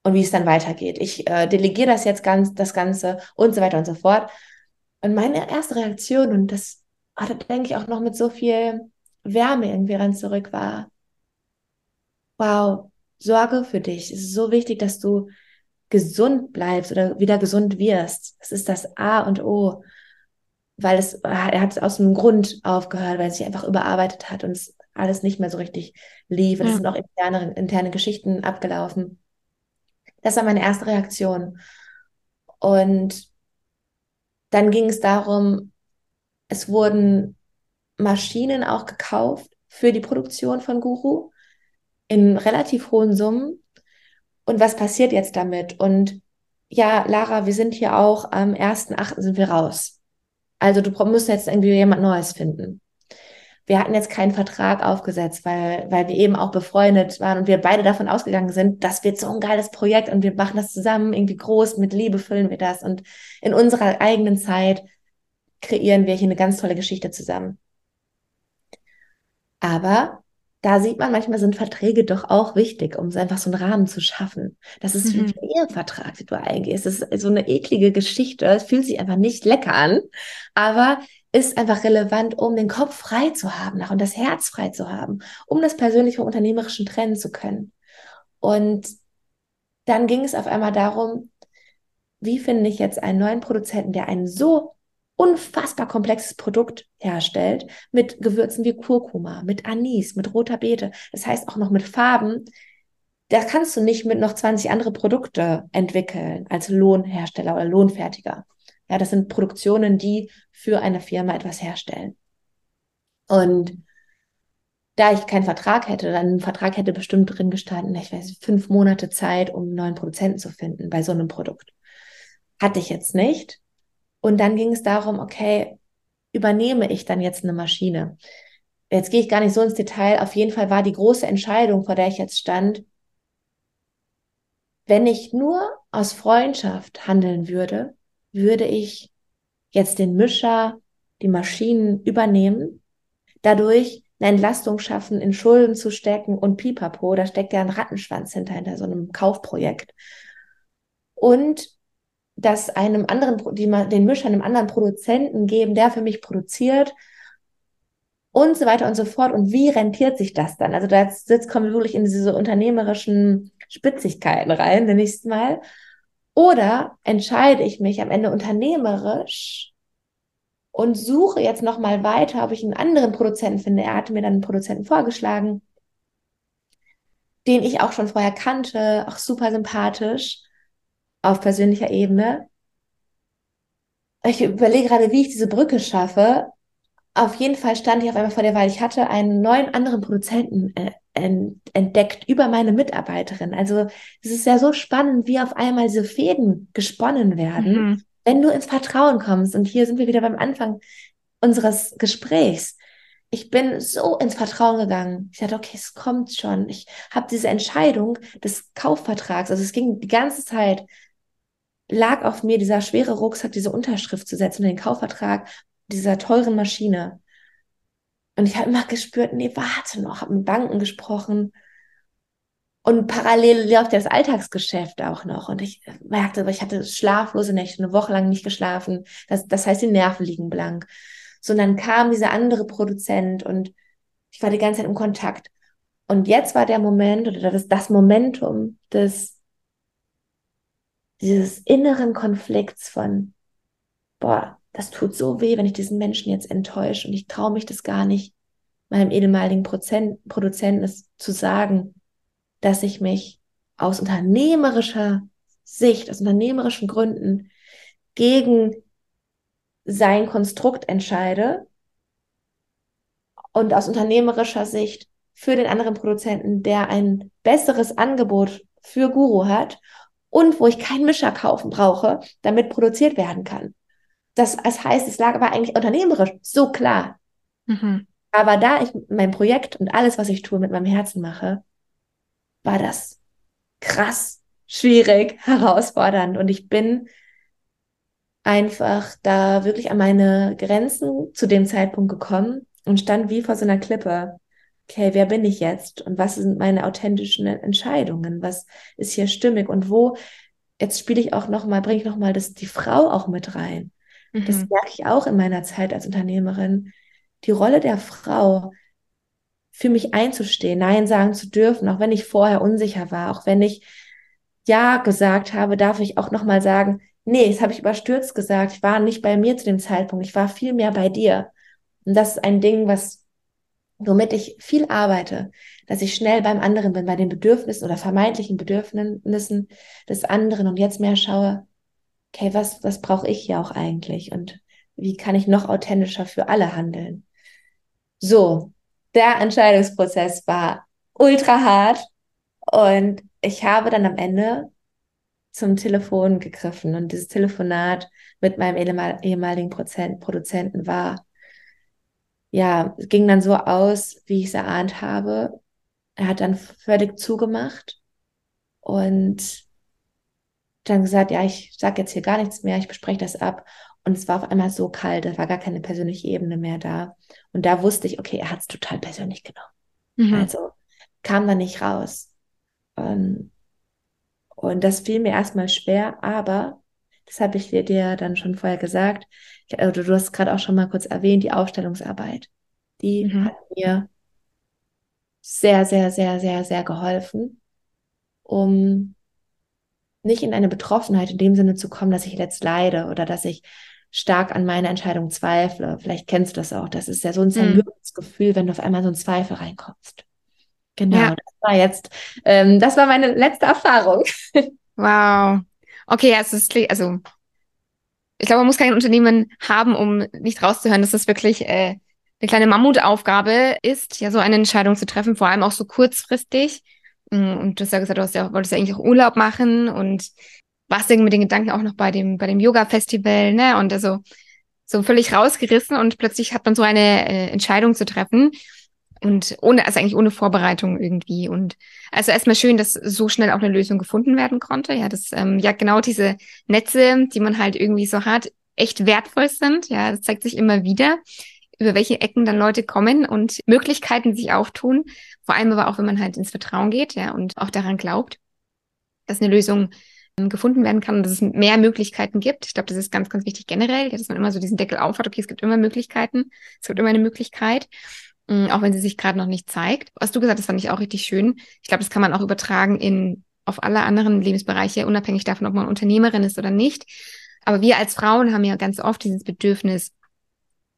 und wie es dann weitergeht. Ich äh, delegiere das jetzt ganz, das Ganze und so weiter und so fort. Und meine erste Reaktion, und das hatte, denke ich, auch noch mit so viel Wärme irgendwie ran zurück, war, wow, Sorge für dich. Es ist so wichtig, dass du gesund bleibst oder wieder gesund wirst. Das ist das A und O weil es, er hat es aus einem Grund aufgehört, weil es sich einfach überarbeitet hat und es alles nicht mehr so richtig lief. Ja. es sind auch interne, interne Geschichten abgelaufen. Das war meine erste Reaktion. Und dann ging es darum, es wurden Maschinen auch gekauft für die Produktion von Guru in relativ hohen Summen. Und was passiert jetzt damit? Und ja, Lara, wir sind hier auch am 1.8. sind wir raus. Also du musst jetzt irgendwie jemand Neues finden. Wir hatten jetzt keinen Vertrag aufgesetzt, weil, weil wir eben auch befreundet waren und wir beide davon ausgegangen sind, das wird so ein geiles Projekt und wir machen das zusammen irgendwie groß, mit Liebe füllen wir das und in unserer eigenen Zeit kreieren wir hier eine ganz tolle Geschichte zusammen. Aber da sieht man, manchmal sind Verträge doch auch wichtig, um einfach so einen Rahmen zu schaffen. Das ist mhm. wie ein Ehevertrag, den du eingehst. Das ist so eine eklige Geschichte. Es fühlt sich einfach nicht lecker an, aber ist einfach relevant, um den Kopf frei zu haben und das Herz frei zu haben, um das persönliche vom unternehmerischen trennen zu können. Und dann ging es auf einmal darum, wie finde ich jetzt einen neuen Produzenten, der einen so unfassbar komplexes Produkt herstellt mit Gewürzen wie Kurkuma, mit Anis, mit roter Beete. Das heißt auch noch mit Farben, da kannst du nicht mit noch 20 andere Produkte entwickeln als Lohnhersteller oder Lohnfertiger. Ja, das sind Produktionen, die für eine Firma etwas herstellen. Und da ich keinen Vertrag hätte, dann ein Vertrag hätte bestimmt drin gestanden, ich weiß, fünf Monate Zeit, um einen neuen Produzenten zu finden bei so einem Produkt. Hatte ich jetzt nicht. Und dann ging es darum, okay, übernehme ich dann jetzt eine Maschine? Jetzt gehe ich gar nicht so ins Detail. Auf jeden Fall war die große Entscheidung, vor der ich jetzt stand, wenn ich nur aus Freundschaft handeln würde, würde ich jetzt den Mischer, die Maschinen übernehmen, dadurch eine Entlastung schaffen, in Schulden zu stecken und pipapo, da steckt ja ein Rattenschwanz hinter, hinter so einem Kaufprojekt. Und das einem anderen, die, den Mischer einem anderen Produzenten geben, der für mich produziert und so weiter und so fort. Und wie rentiert sich das dann? Also da jetzt kommen wir wirklich in diese unternehmerischen Spitzigkeiten rein, nenne ich mal. Oder entscheide ich mich am Ende unternehmerisch und suche jetzt nochmal weiter, ob ich einen anderen Produzenten finde. Er hatte mir dann einen Produzenten vorgeschlagen, den ich auch schon vorher kannte, auch super sympathisch auf persönlicher Ebene. Ich überlege gerade, wie ich diese Brücke schaffe. Auf jeden Fall stand ich auf einmal vor der Wahl. Ich hatte einen neuen anderen Produzenten äh, entdeckt über meine Mitarbeiterin. Also es ist ja so spannend, wie auf einmal diese Fäden gesponnen werden. Mhm wenn du ins Vertrauen kommst, und hier sind wir wieder beim Anfang unseres Gesprächs, ich bin so ins Vertrauen gegangen. Ich dachte, okay, es kommt schon. Ich habe diese Entscheidung des Kaufvertrags, also es ging die ganze Zeit, lag auf mir dieser schwere Rucksack, diese Unterschrift zu setzen, den Kaufvertrag dieser teuren Maschine. Und ich habe immer gespürt, nee, warte noch, habe mit Banken gesprochen, und parallel läuft das Alltagsgeschäft auch noch. Und ich merkte, ich hatte schlaflose Nächte, eine Woche lang nicht geschlafen. Das, das heißt, die Nerven liegen blank. So, und dann kam dieser andere Produzent und ich war die ganze Zeit im Kontakt. Und jetzt war der Moment oder das, das Momentum des, dieses inneren Konflikts von, boah, das tut so weh, wenn ich diesen Menschen jetzt enttäusche und ich traue mich das gar nicht, meinem ehemaligen Prozent, Produzenten es zu sagen dass ich mich aus unternehmerischer Sicht, aus unternehmerischen Gründen gegen sein Konstrukt entscheide und aus unternehmerischer Sicht für den anderen Produzenten, der ein besseres Angebot für Guru hat und wo ich keinen Mischer kaufen brauche, damit produziert werden kann. Das, das heißt, es lag aber eigentlich unternehmerisch so klar. Mhm. Aber da ich mein Projekt und alles, was ich tue, mit meinem Herzen mache, war das krass, schwierig, herausfordernd. Und ich bin einfach da wirklich an meine Grenzen zu dem Zeitpunkt gekommen und stand wie vor so einer Klippe. Okay, wer bin ich jetzt? Und was sind meine authentischen Entscheidungen? Was ist hier stimmig? Und wo, jetzt spiele ich auch nochmal, bringe ich nochmal das, die Frau auch mit rein. Mhm. Das merke ich auch in meiner Zeit als Unternehmerin. Die Rolle der Frau, für mich einzustehen, Nein sagen zu dürfen, auch wenn ich vorher unsicher war, auch wenn ich Ja gesagt habe, darf ich auch nochmal sagen, nee, das habe ich überstürzt gesagt, ich war nicht bei mir zu dem Zeitpunkt, ich war viel mehr bei dir. Und das ist ein Ding, was, womit ich viel arbeite, dass ich schnell beim anderen bin, bei den Bedürfnissen oder vermeintlichen Bedürfnissen des anderen und jetzt mehr schaue, okay, was, was brauche ich hier auch eigentlich und wie kann ich noch authentischer für alle handeln? So, der Entscheidungsprozess war ultra hart und ich habe dann am Ende zum Telefon gegriffen und dieses Telefonat mit meinem ehemaligen Produzenten war, ja, ging dann so aus, wie ich es erahnt habe. Er hat dann völlig zugemacht und dann gesagt, ja, ich sage jetzt hier gar nichts mehr, ich bespreche das ab. Und es war auf einmal so kalt, da war gar keine persönliche Ebene mehr da. Und da wusste ich, okay, er hat es total persönlich genommen. Mhm. Also kam da nicht raus. Und, ähm, und das fiel mir erstmal schwer, aber das habe ich dir dann schon vorher gesagt. Also du hast gerade auch schon mal kurz erwähnt, die Aufstellungsarbeit. Die mhm. hat mir sehr, sehr, sehr, sehr, sehr geholfen, um nicht in eine Betroffenheit in dem Sinne zu kommen, dass ich jetzt leide oder dass ich stark an meine Entscheidung zweifle. Vielleicht kennst du das auch. Das ist ja so ein mhm. Zermürbungsgefühl, wenn du auf einmal so ein Zweifel reinkommst. Genau, ja. das war jetzt, ähm, das war meine letzte Erfahrung. Wow. Okay, also, es ist, also ich glaube, man muss kein Unternehmen haben, um nicht rauszuhören, dass das wirklich äh, eine kleine Mammutaufgabe ist, ja, so eine Entscheidung zu treffen, vor allem auch so kurzfristig. Mm, und du hast ja gesagt, du hast ja, wolltest ja eigentlich auch Urlaub machen und warst irgendwie mit den Gedanken auch noch bei dem, bei dem Yoga-Festival, ne? Und also so völlig rausgerissen und plötzlich hat man so eine äh, Entscheidung zu treffen. Und ohne, also eigentlich ohne Vorbereitung irgendwie. Und also erstmal schön, dass so schnell auch eine Lösung gefunden werden konnte. Ja, dass ähm, ja genau diese Netze, die man halt irgendwie so hat, echt wertvoll sind. Ja, das zeigt sich immer wieder, über welche Ecken dann Leute kommen und Möglichkeiten sich auftun. Vor allem aber auch, wenn man halt ins Vertrauen geht, ja, und auch daran glaubt, dass eine Lösung ähm, gefunden werden kann und dass es mehr Möglichkeiten gibt. Ich glaube, das ist ganz, ganz wichtig generell, dass man immer so diesen Deckel aufhat. Okay, es gibt immer Möglichkeiten. Es gibt immer eine Möglichkeit. Mm, auch wenn sie sich gerade noch nicht zeigt. Was du gesagt hast, fand ich auch richtig schön. Ich glaube, das kann man auch übertragen in auf alle anderen Lebensbereiche, unabhängig davon, ob man Unternehmerin ist oder nicht. Aber wir als Frauen haben ja ganz oft dieses Bedürfnis,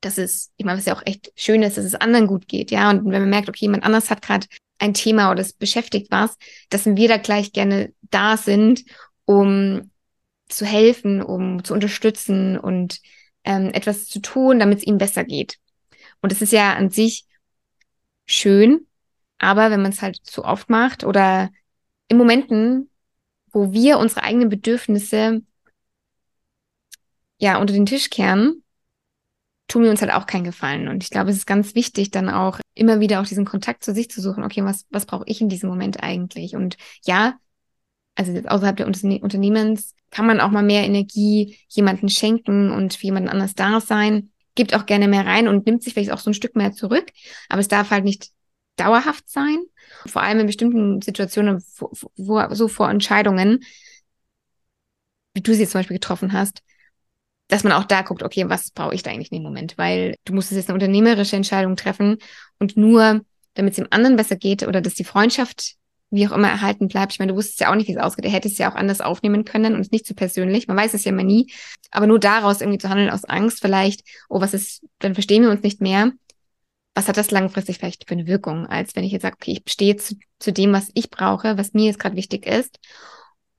dass es, ich meine, was ja auch echt schön ist, dass es anderen gut geht, ja. Und wenn man merkt, okay, jemand anders hat gerade ein Thema oder es beschäftigt was, dass wir da gleich gerne da sind, um zu helfen, um zu unterstützen und ähm, etwas zu tun, damit es ihnen besser geht. Und es ist ja an sich schön, aber wenn man es halt zu oft macht oder in Momenten, wo wir unsere eigenen Bedürfnisse ja unter den Tisch kehren, tun wir uns halt auch keinen Gefallen. Und ich glaube, es ist ganz wichtig, dann auch immer wieder auch diesen Kontakt zu sich zu suchen. Okay, was, was brauche ich in diesem Moment eigentlich? Und ja, also jetzt außerhalb der Unterne Unternehmens kann man auch mal mehr Energie jemanden schenken und für jemanden anders da sein gibt auch gerne mehr rein und nimmt sich vielleicht auch so ein Stück mehr zurück. Aber es darf halt nicht dauerhaft sein. Vor allem in bestimmten Situationen, wo, wo, so vor Entscheidungen, wie du sie jetzt zum Beispiel getroffen hast, dass man auch da guckt, okay, was brauche ich da eigentlich in dem Moment? Weil du musst jetzt eine unternehmerische Entscheidung treffen und nur, damit es dem anderen besser geht oder dass die Freundschaft wie auch immer erhalten bleibt. Ich meine, du wusstest ja auch nicht, wie es ausgeht. Er hätte es ja auch anders aufnehmen können und nicht zu so persönlich. Man weiß es ja immer nie. Aber nur daraus irgendwie zu handeln aus Angst vielleicht, oh, was ist, dann verstehen wir uns nicht mehr. Was hat das langfristig vielleicht für eine Wirkung, als wenn ich jetzt sage, okay, ich stehe zu, zu dem, was ich brauche, was mir jetzt gerade wichtig ist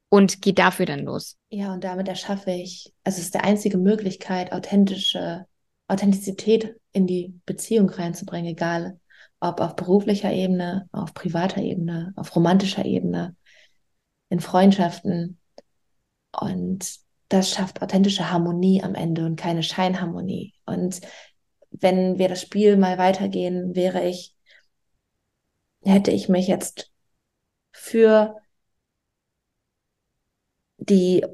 und gehe dafür dann los. Ja, und damit erschaffe ich, also es ist die einzige Möglichkeit, authentische Authentizität in die Beziehung reinzubringen, egal ob auf beruflicher Ebene, auf privater Ebene, auf romantischer Ebene, in Freundschaften. Und das schafft authentische Harmonie am Ende und keine Scheinharmonie. Und wenn wir das Spiel mal weitergehen, wäre ich, hätte ich mich jetzt für die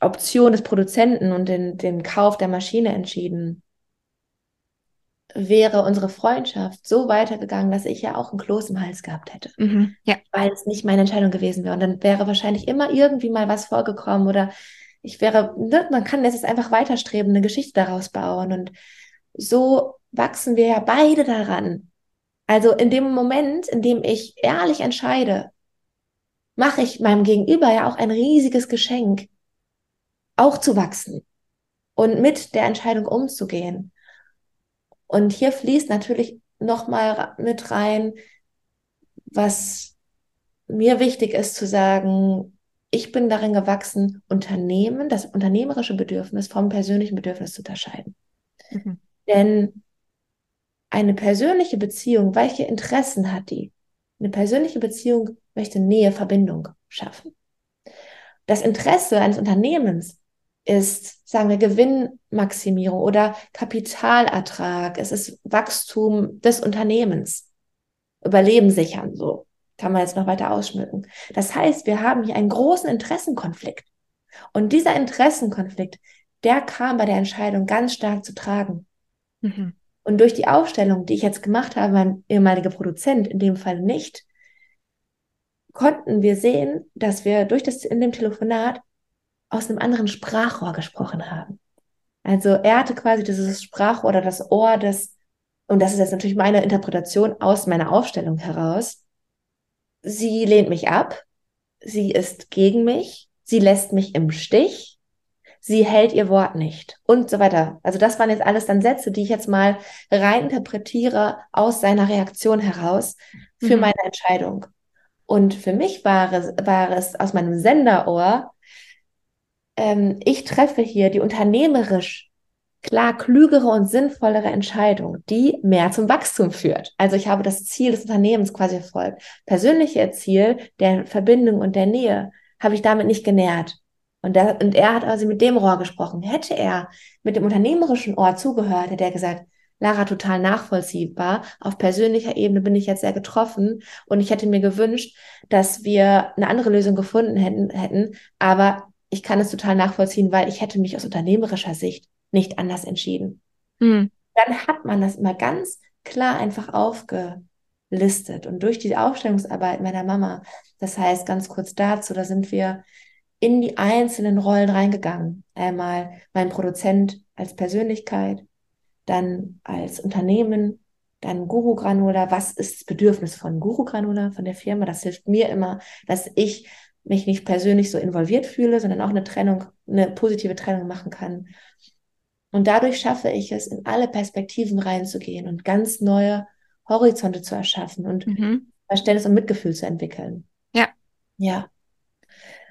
Option des Produzenten und den, den Kauf der Maschine entschieden, wäre unsere Freundschaft so weitergegangen, dass ich ja auch ein Kloß im Hals gehabt hätte. Mhm, ja. Weil es nicht meine Entscheidung gewesen wäre. Und dann wäre wahrscheinlich immer irgendwie mal was vorgekommen oder ich wäre, ne, man kann jetzt einfach weiterstreben, eine Geschichte daraus bauen. Und so wachsen wir ja beide daran. Also in dem Moment, in dem ich ehrlich entscheide, mache ich meinem Gegenüber ja auch ein riesiges Geschenk, auch zu wachsen und mit der Entscheidung umzugehen. Und hier fließt natürlich nochmal mit rein, was mir wichtig ist zu sagen, ich bin darin gewachsen, Unternehmen, das unternehmerische Bedürfnis vom persönlichen Bedürfnis zu unterscheiden. Mhm. Denn eine persönliche Beziehung, welche Interessen hat die? Eine persönliche Beziehung möchte Nähe, Verbindung schaffen. Das Interesse eines Unternehmens ist, sagen wir, Gewinnmaximierung oder Kapitalertrag. Es ist Wachstum des Unternehmens. Überleben sichern, so kann man jetzt noch weiter ausschmücken. Das heißt, wir haben hier einen großen Interessenkonflikt. Und dieser Interessenkonflikt, der kam bei der Entscheidung ganz stark zu tragen. Mhm. Und durch die Aufstellung, die ich jetzt gemacht habe, mein ehemaliger Produzent, in dem Fall nicht, konnten wir sehen, dass wir durch das in dem Telefonat aus einem anderen Sprachrohr gesprochen haben. Also er hatte quasi dieses Sprachrohr oder das Ohr des, und das ist jetzt natürlich meine Interpretation aus meiner Aufstellung heraus. Sie lehnt mich ab, sie ist gegen mich, sie lässt mich im Stich, sie hält ihr Wort nicht und so weiter. Also das waren jetzt alles dann Sätze, die ich jetzt mal rein interpretiere aus seiner Reaktion heraus für mhm. meine Entscheidung. Und für mich war es, war es aus meinem Senderohr, ähm, ich treffe hier die unternehmerisch klar klügere und sinnvollere Entscheidung, die mehr zum Wachstum führt. Also ich habe das Ziel des Unternehmens quasi verfolgt. Persönliche Ziel der Verbindung und der Nähe habe ich damit nicht genährt. Und, der, und er hat also mit dem Rohr gesprochen. Hätte er mit dem unternehmerischen Ohr zugehört, hätte er gesagt, Lara, total nachvollziehbar. Auf persönlicher Ebene bin ich jetzt sehr getroffen und ich hätte mir gewünscht, dass wir eine andere Lösung gefunden hätten, hätten. Aber ich kann es total nachvollziehen, weil ich hätte mich aus unternehmerischer Sicht nicht anders entschieden. Mhm. Dann hat man das immer ganz klar einfach aufgelistet. Und durch die Aufstellungsarbeit meiner Mama, das heißt ganz kurz dazu, da sind wir in die einzelnen Rollen reingegangen. Einmal mein Produzent als Persönlichkeit, dann als Unternehmen, dann Guru Granula. Was ist das Bedürfnis von Guru Granula, von der Firma? Das hilft mir immer, dass ich mich nicht persönlich so involviert fühle, sondern auch eine Trennung, eine positive Trennung machen kann. Und dadurch schaffe ich es, in alle Perspektiven reinzugehen und ganz neue Horizonte zu erschaffen und mhm. Verständnis und Mitgefühl zu entwickeln. Ja. Ja.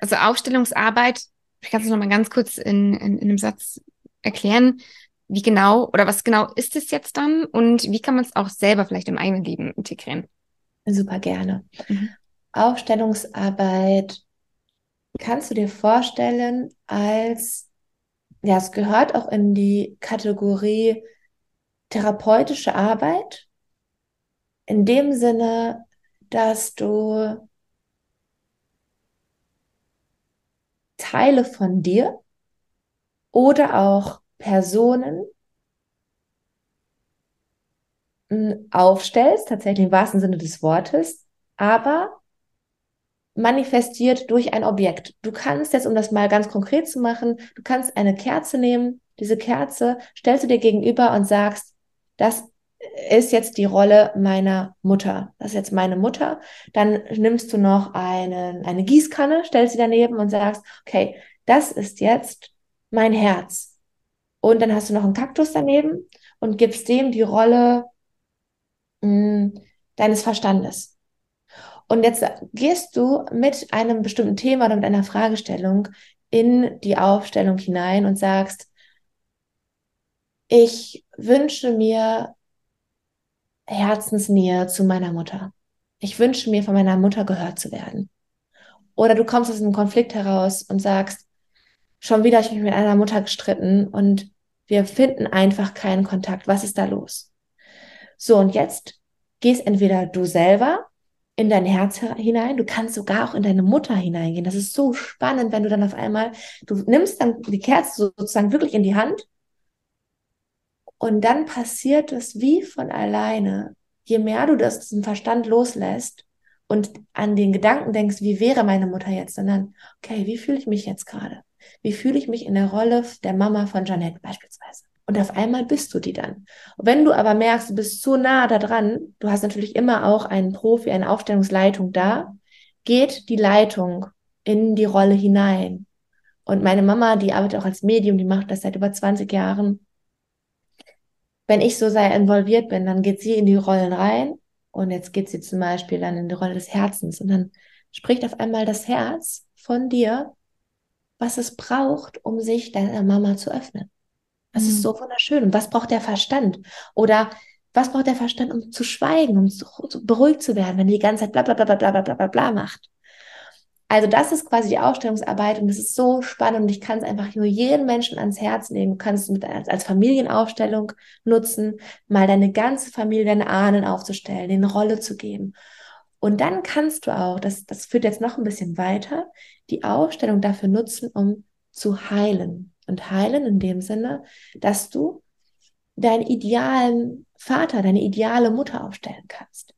Also Aufstellungsarbeit, ich kann es nochmal ganz kurz in, in, in einem Satz erklären, wie genau oder was genau ist es jetzt dann und wie kann man es auch selber vielleicht im eigenen Leben integrieren? Super gerne. Mhm. Aufstellungsarbeit kannst du dir vorstellen als, ja, es gehört auch in die Kategorie therapeutische Arbeit, in dem Sinne, dass du Teile von dir oder auch Personen aufstellst, tatsächlich im wahrsten Sinne des Wortes, aber manifestiert durch ein Objekt. Du kannst jetzt, um das mal ganz konkret zu machen, du kannst eine Kerze nehmen, diese Kerze stellst du dir gegenüber und sagst, das ist jetzt die Rolle meiner Mutter. Das ist jetzt meine Mutter. Dann nimmst du noch eine, eine Gießkanne, stellst sie daneben und sagst, okay, das ist jetzt mein Herz. Und dann hast du noch einen Kaktus daneben und gibst dem die Rolle mh, hm, deines Verstandes. Und jetzt gehst du mit einem bestimmten Thema oder mit einer Fragestellung in die Aufstellung hinein und sagst, ich wünsche mir Herzensnähe zu meiner Mutter. Ich wünsche mir von meiner Mutter gehört zu werden. Oder du kommst aus einem Konflikt heraus und sagst, schon wieder habe ich mich mit einer Mutter gestritten und wir finden einfach keinen Kontakt. Was ist da los? So, und jetzt gehst entweder du selber in dein Herz hinein, du kannst sogar auch in deine Mutter hineingehen. Das ist so spannend, wenn du dann auf einmal, du nimmst dann die Kerze sozusagen wirklich in die Hand und dann passiert es wie von alleine. Je mehr du das diesen Verstand loslässt und an den Gedanken denkst, wie wäre meine Mutter jetzt, sondern, okay, wie fühle ich mich jetzt gerade? Wie fühle ich mich in der Rolle der Mama von Janette beispielsweise? Und auf einmal bist du die dann. Wenn du aber merkst, du bist so nah da dran, du hast natürlich immer auch einen Profi, eine Aufstellungsleitung da, geht die Leitung in die Rolle hinein. Und meine Mama, die arbeitet auch als Medium, die macht das seit über 20 Jahren wenn ich so sehr involviert bin, dann geht sie in die Rollen rein und jetzt geht sie zum Beispiel dann in die Rolle des Herzens und dann spricht auf einmal das Herz von dir, was es braucht, um sich deiner Mama zu öffnen. Das mhm. ist so wunderschön. Und was braucht der Verstand? Oder was braucht der Verstand, um zu schweigen, um zu, zu beruhigt zu werden, wenn die die ganze Zeit bla bla bla bla bla bla bla bla macht? Also das ist quasi die Ausstellungsarbeit und das ist so spannend und ich kann es einfach nur jedem Menschen ans Herz legen. Du kannst es mit, als, als Familienaufstellung nutzen, mal deine ganze Familie, deine Ahnen aufzustellen, eine Rolle zu geben. Und dann kannst du auch, das, das führt jetzt noch ein bisschen weiter, die Aufstellung dafür nutzen, um zu heilen. Und heilen in dem Sinne, dass du deinen idealen Vater, deine ideale Mutter aufstellen kannst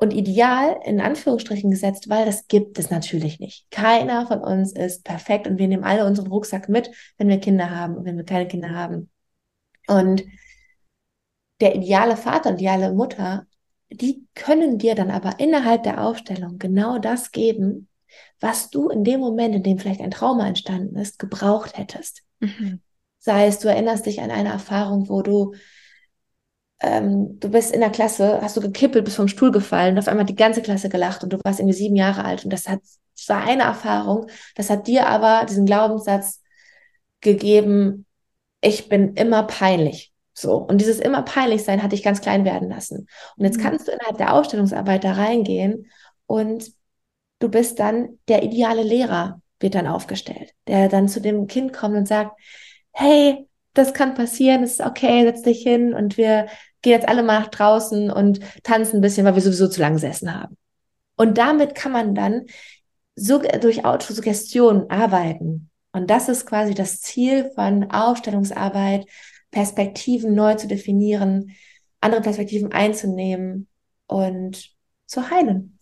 und ideal in Anführungsstrichen gesetzt, weil das gibt es natürlich nicht. Keiner von uns ist perfekt und wir nehmen alle unseren Rucksack mit, wenn wir Kinder haben und wenn wir keine Kinder haben. Und der ideale Vater und ideale Mutter, die können dir dann aber innerhalb der Aufstellung genau das geben, was du in dem Moment, in dem vielleicht ein Trauma entstanden ist, gebraucht hättest. Mhm. Sei es, du erinnerst dich an eine Erfahrung, wo du ähm, du bist in der Klasse, hast du gekippelt, bist vom Stuhl gefallen und auf einmal hat die ganze Klasse gelacht und du warst irgendwie sieben Jahre alt und das hat, das war eine Erfahrung, das hat dir aber diesen Glaubenssatz gegeben, ich bin immer peinlich. So. Und dieses immer peinlich sein hat dich ganz klein werden lassen. Und jetzt Mhm. kannst du innerhalb der Ausstellungsarbeit da reingehen und du bist dann der ideale Lehrer, wird dann aufgestellt, der dann zu dem Kind kommt und sagt, hey, das kann passieren, es ist okay, setz dich hin und wir gehen jetzt alle mal nach draußen und tanzen ein bisschen, weil wir sowieso zu lange gesessen haben. Und damit kann man dann so durch Autosuggestion arbeiten. Und das ist quasi das Ziel von Aufstellungsarbeit, Perspektiven neu zu definieren, andere Perspektiven einzunehmen und zu heilen.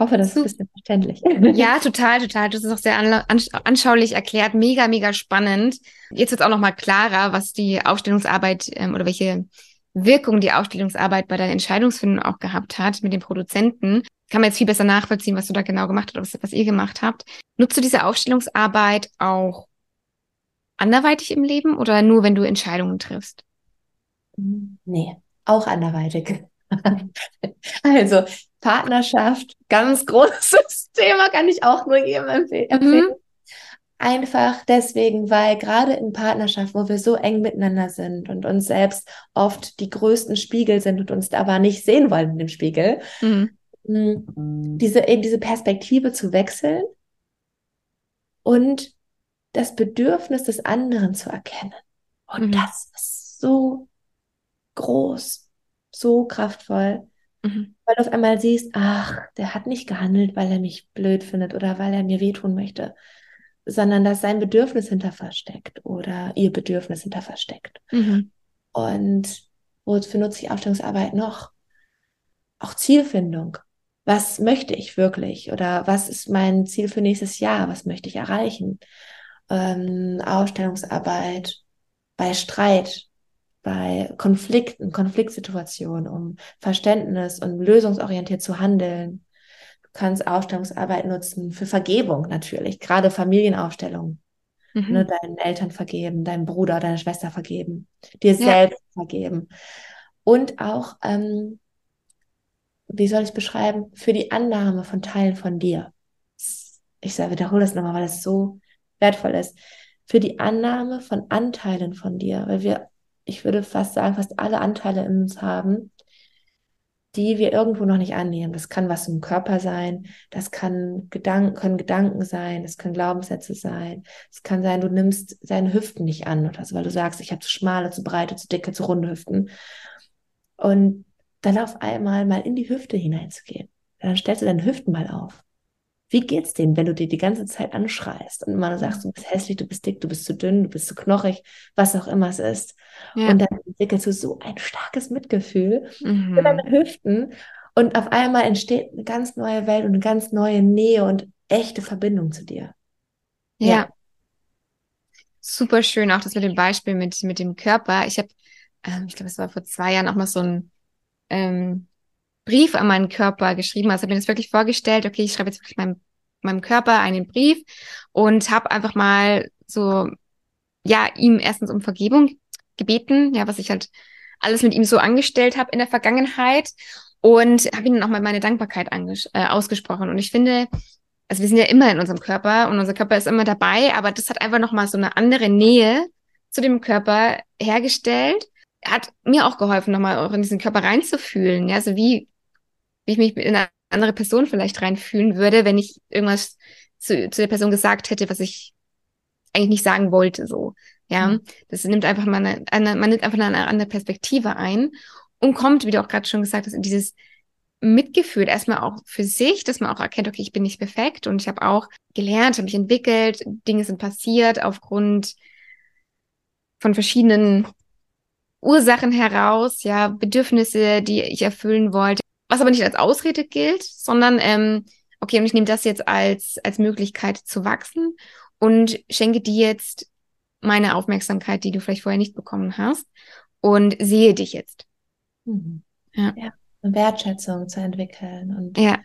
Ich hoffe, das ist ein bisschen verständlich. Ja, total, total. Das ist auch sehr anschaulich erklärt. Mega, mega spannend. Jetzt wird auch noch mal klarer, was die Aufstellungsarbeit ähm, oder welche Wirkung die Aufstellungsarbeit bei deiner Entscheidungsfindung auch gehabt hat mit den Produzenten. Kann man jetzt viel besser nachvollziehen, was du da genau gemacht hast oder was, was ihr gemacht habt. Nutzt du diese Aufstellungsarbeit auch anderweitig im Leben oder nur, wenn du Entscheidungen triffst? Nee, auch anderweitig. Also Partnerschaft, ganz großes Thema, kann ich auch nur jedem empfeh- empfehlen. Mhm. Einfach deswegen, weil gerade in Partnerschaft, wo wir so eng miteinander sind und uns selbst oft die größten Spiegel sind und uns aber nicht sehen wollen in dem Spiegel, Mhm. mh, diese, eben diese Perspektive zu wechseln und das Bedürfnis des anderen zu erkennen. Und Mhm. das ist so groß, so kraftvoll, Mhm. weil du auf einmal siehst, ach, der hat nicht gehandelt, weil er mich blöd findet oder weil er mir wehtun möchte, sondern dass sein Bedürfnis hinter versteckt oder ihr Bedürfnis hinter versteckt. Mhm. Und wofür nutze ich Aufstellungsarbeit noch? Auch Zielfindung. Was möchte ich wirklich? Oder was ist mein Ziel für nächstes Jahr? Was möchte ich erreichen? Ähm, Aufstellungsarbeit bei Streit, bei Konflikten, Konfliktsituationen, um Verständnis und lösungsorientiert zu handeln. Du kannst Aufstellungsarbeit nutzen für Vergebung natürlich, gerade Familienaufstellungen Mhm. ne, deinen Eltern vergeben, deinem Bruder, deiner Schwester vergeben, dir Ja. selbst vergeben. Und auch, ähm, wie soll ich es beschreiben, für die Annahme von Teilen von dir. Ich sage, wiederhole das nochmal, weil das so wertvoll ist. Für die Annahme von Anteilen von dir, weil wir, ich würde fast sagen, fast alle Anteile in uns haben, die wir irgendwo noch nicht annehmen. Das kann was im Körper sein, das kann Gedanken, können Gedanken sein, das können Glaubenssätze sein. Es kann sein, du nimmst deine Hüften nicht an oder so, weil du sagst, ich habe zu schmale, zu breite, zu dicke, zu runde Hüften. Und dann auf einmal mal in die Hüfte hineinzugehen. Dann stellst du deine Hüften mal auf. Wie geht's denen, wenn du dir die ganze Zeit anschreist und immer nur sagst, du bist hässlich, du bist dick, du bist zu dünn, du bist zu knochig, was auch immer es ist. Ja. Und dann entwickelst du so ein starkes Mitgefühl für Mhm. deine Hüften und auf einmal entsteht eine ganz neue Welt und eine ganz neue Nähe und echte Verbindung zu dir. Ja. Ja. Super schön, auch das mit dem Beispiel mit, mit dem Körper. Ich habe, ähm, ich glaube, es war vor zwei Jahren auch mal so ein ähm, Brief an meinen Körper geschrieben. Also habe mir das wirklich vorgestellt, okay, ich schreibe jetzt wirklich meinem, meinem Körper einen Brief und habe einfach mal so, ja, ihm erstens um Vergebung gebeten, ja, was ich halt alles mit ihm so angestellt habe in der Vergangenheit und habe ihm dann auch mal meine Dankbarkeit äh, ausgesprochen. Und ich finde, also wir sind ja immer in unserem Körper und unser Körper ist immer dabei, aber das hat einfach nochmal so eine andere Nähe zu dem Körper hergestellt. Hat mir auch geholfen, nochmal auch in diesen Körper reinzufühlen. Ja, so wie, wie ich mich in eine andere Person vielleicht reinfühlen würde, wenn ich irgendwas zu, zu der Person gesagt hätte, was ich eigentlich nicht sagen wollte, so. Ja, Mhm. das nimmt einfach mal eine, eine, man nimmt einfach eine andere Perspektive ein und kommt, wie du auch gerade schon gesagt hast, in dieses Mitgefühl erstmal auch für sich, dass man auch erkennt, okay, ich bin nicht perfekt und ich habe auch gelernt, habe mich entwickelt, Dinge sind passiert aufgrund von verschiedenen Ursachen heraus, ja, Bedürfnisse, die ich erfüllen wollte, was aber nicht als Ausrede gilt, sondern ähm, okay, und ich nehme das jetzt als als Möglichkeit zu wachsen und schenke dir jetzt meine Aufmerksamkeit, die du vielleicht vorher nicht bekommen hast und sehe dich jetzt. Mhm. Ja. ja. Eine Wertschätzung zu entwickeln und Ja,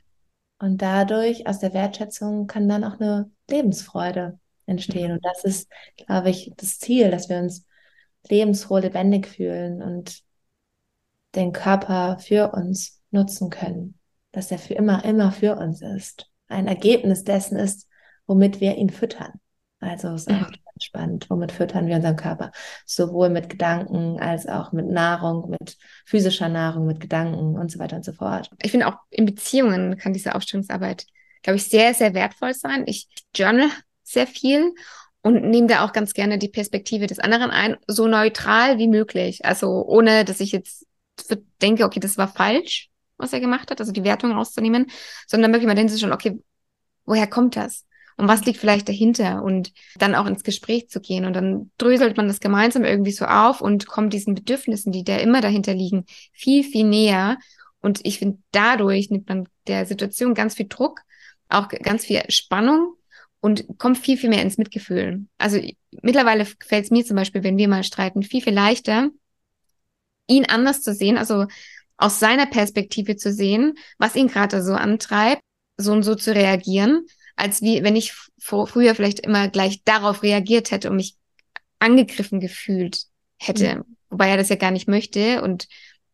Und dadurch, aus der Wertschätzung, kann dann auch eine Lebensfreude entstehen. Und das ist, glaube ich, das Ziel, dass wir uns lebensfroh, lebendig fühlen und den Körper für uns nutzen können. Dass er für immer, immer für uns ist. Ein Ergebnis dessen ist, womit wir ihn füttern. Also ist auch ja. spannend, womit füttern wir unseren Körper? Sowohl mit Gedanken als auch mit Nahrung, mit physischer Nahrung, mit Gedanken und so weiter und so fort. Ich finde auch in Beziehungen kann diese Aufstellungsarbeit, glaube ich, sehr, sehr wertvoll sein. Ich journal sehr viel und nehme da auch ganz gerne die Perspektive des anderen ein, so neutral wie möglich. Also ohne, dass ich jetzt denke, okay, das war falsch, was er gemacht hat, also die Wertung rauszunehmen, sondern wirklich mal schon, okay, woher kommt das? Und was liegt vielleicht dahinter? Und dann auch ins Gespräch zu gehen. Und dann dröselt man das gemeinsam irgendwie so auf und kommt diesen Bedürfnissen, die da immer dahinter liegen, viel, viel näher. Und ich finde, dadurch nimmt man der Situation ganz viel Druck, auch ganz viel Spannung und kommt viel, viel mehr ins Mitgefühl. Also mittlerweile fällt es mir zum Beispiel, wenn wir mal streiten, viel, viel leichter, ihn anders zu sehen, also aus seiner Perspektive zu sehen, was ihn gerade so antreibt, so und so zu reagieren, als wie wenn ich vor, früher vielleicht immer gleich darauf reagiert hätte und mich angegriffen gefühlt hätte, mhm. wobei er das ja gar nicht möchte und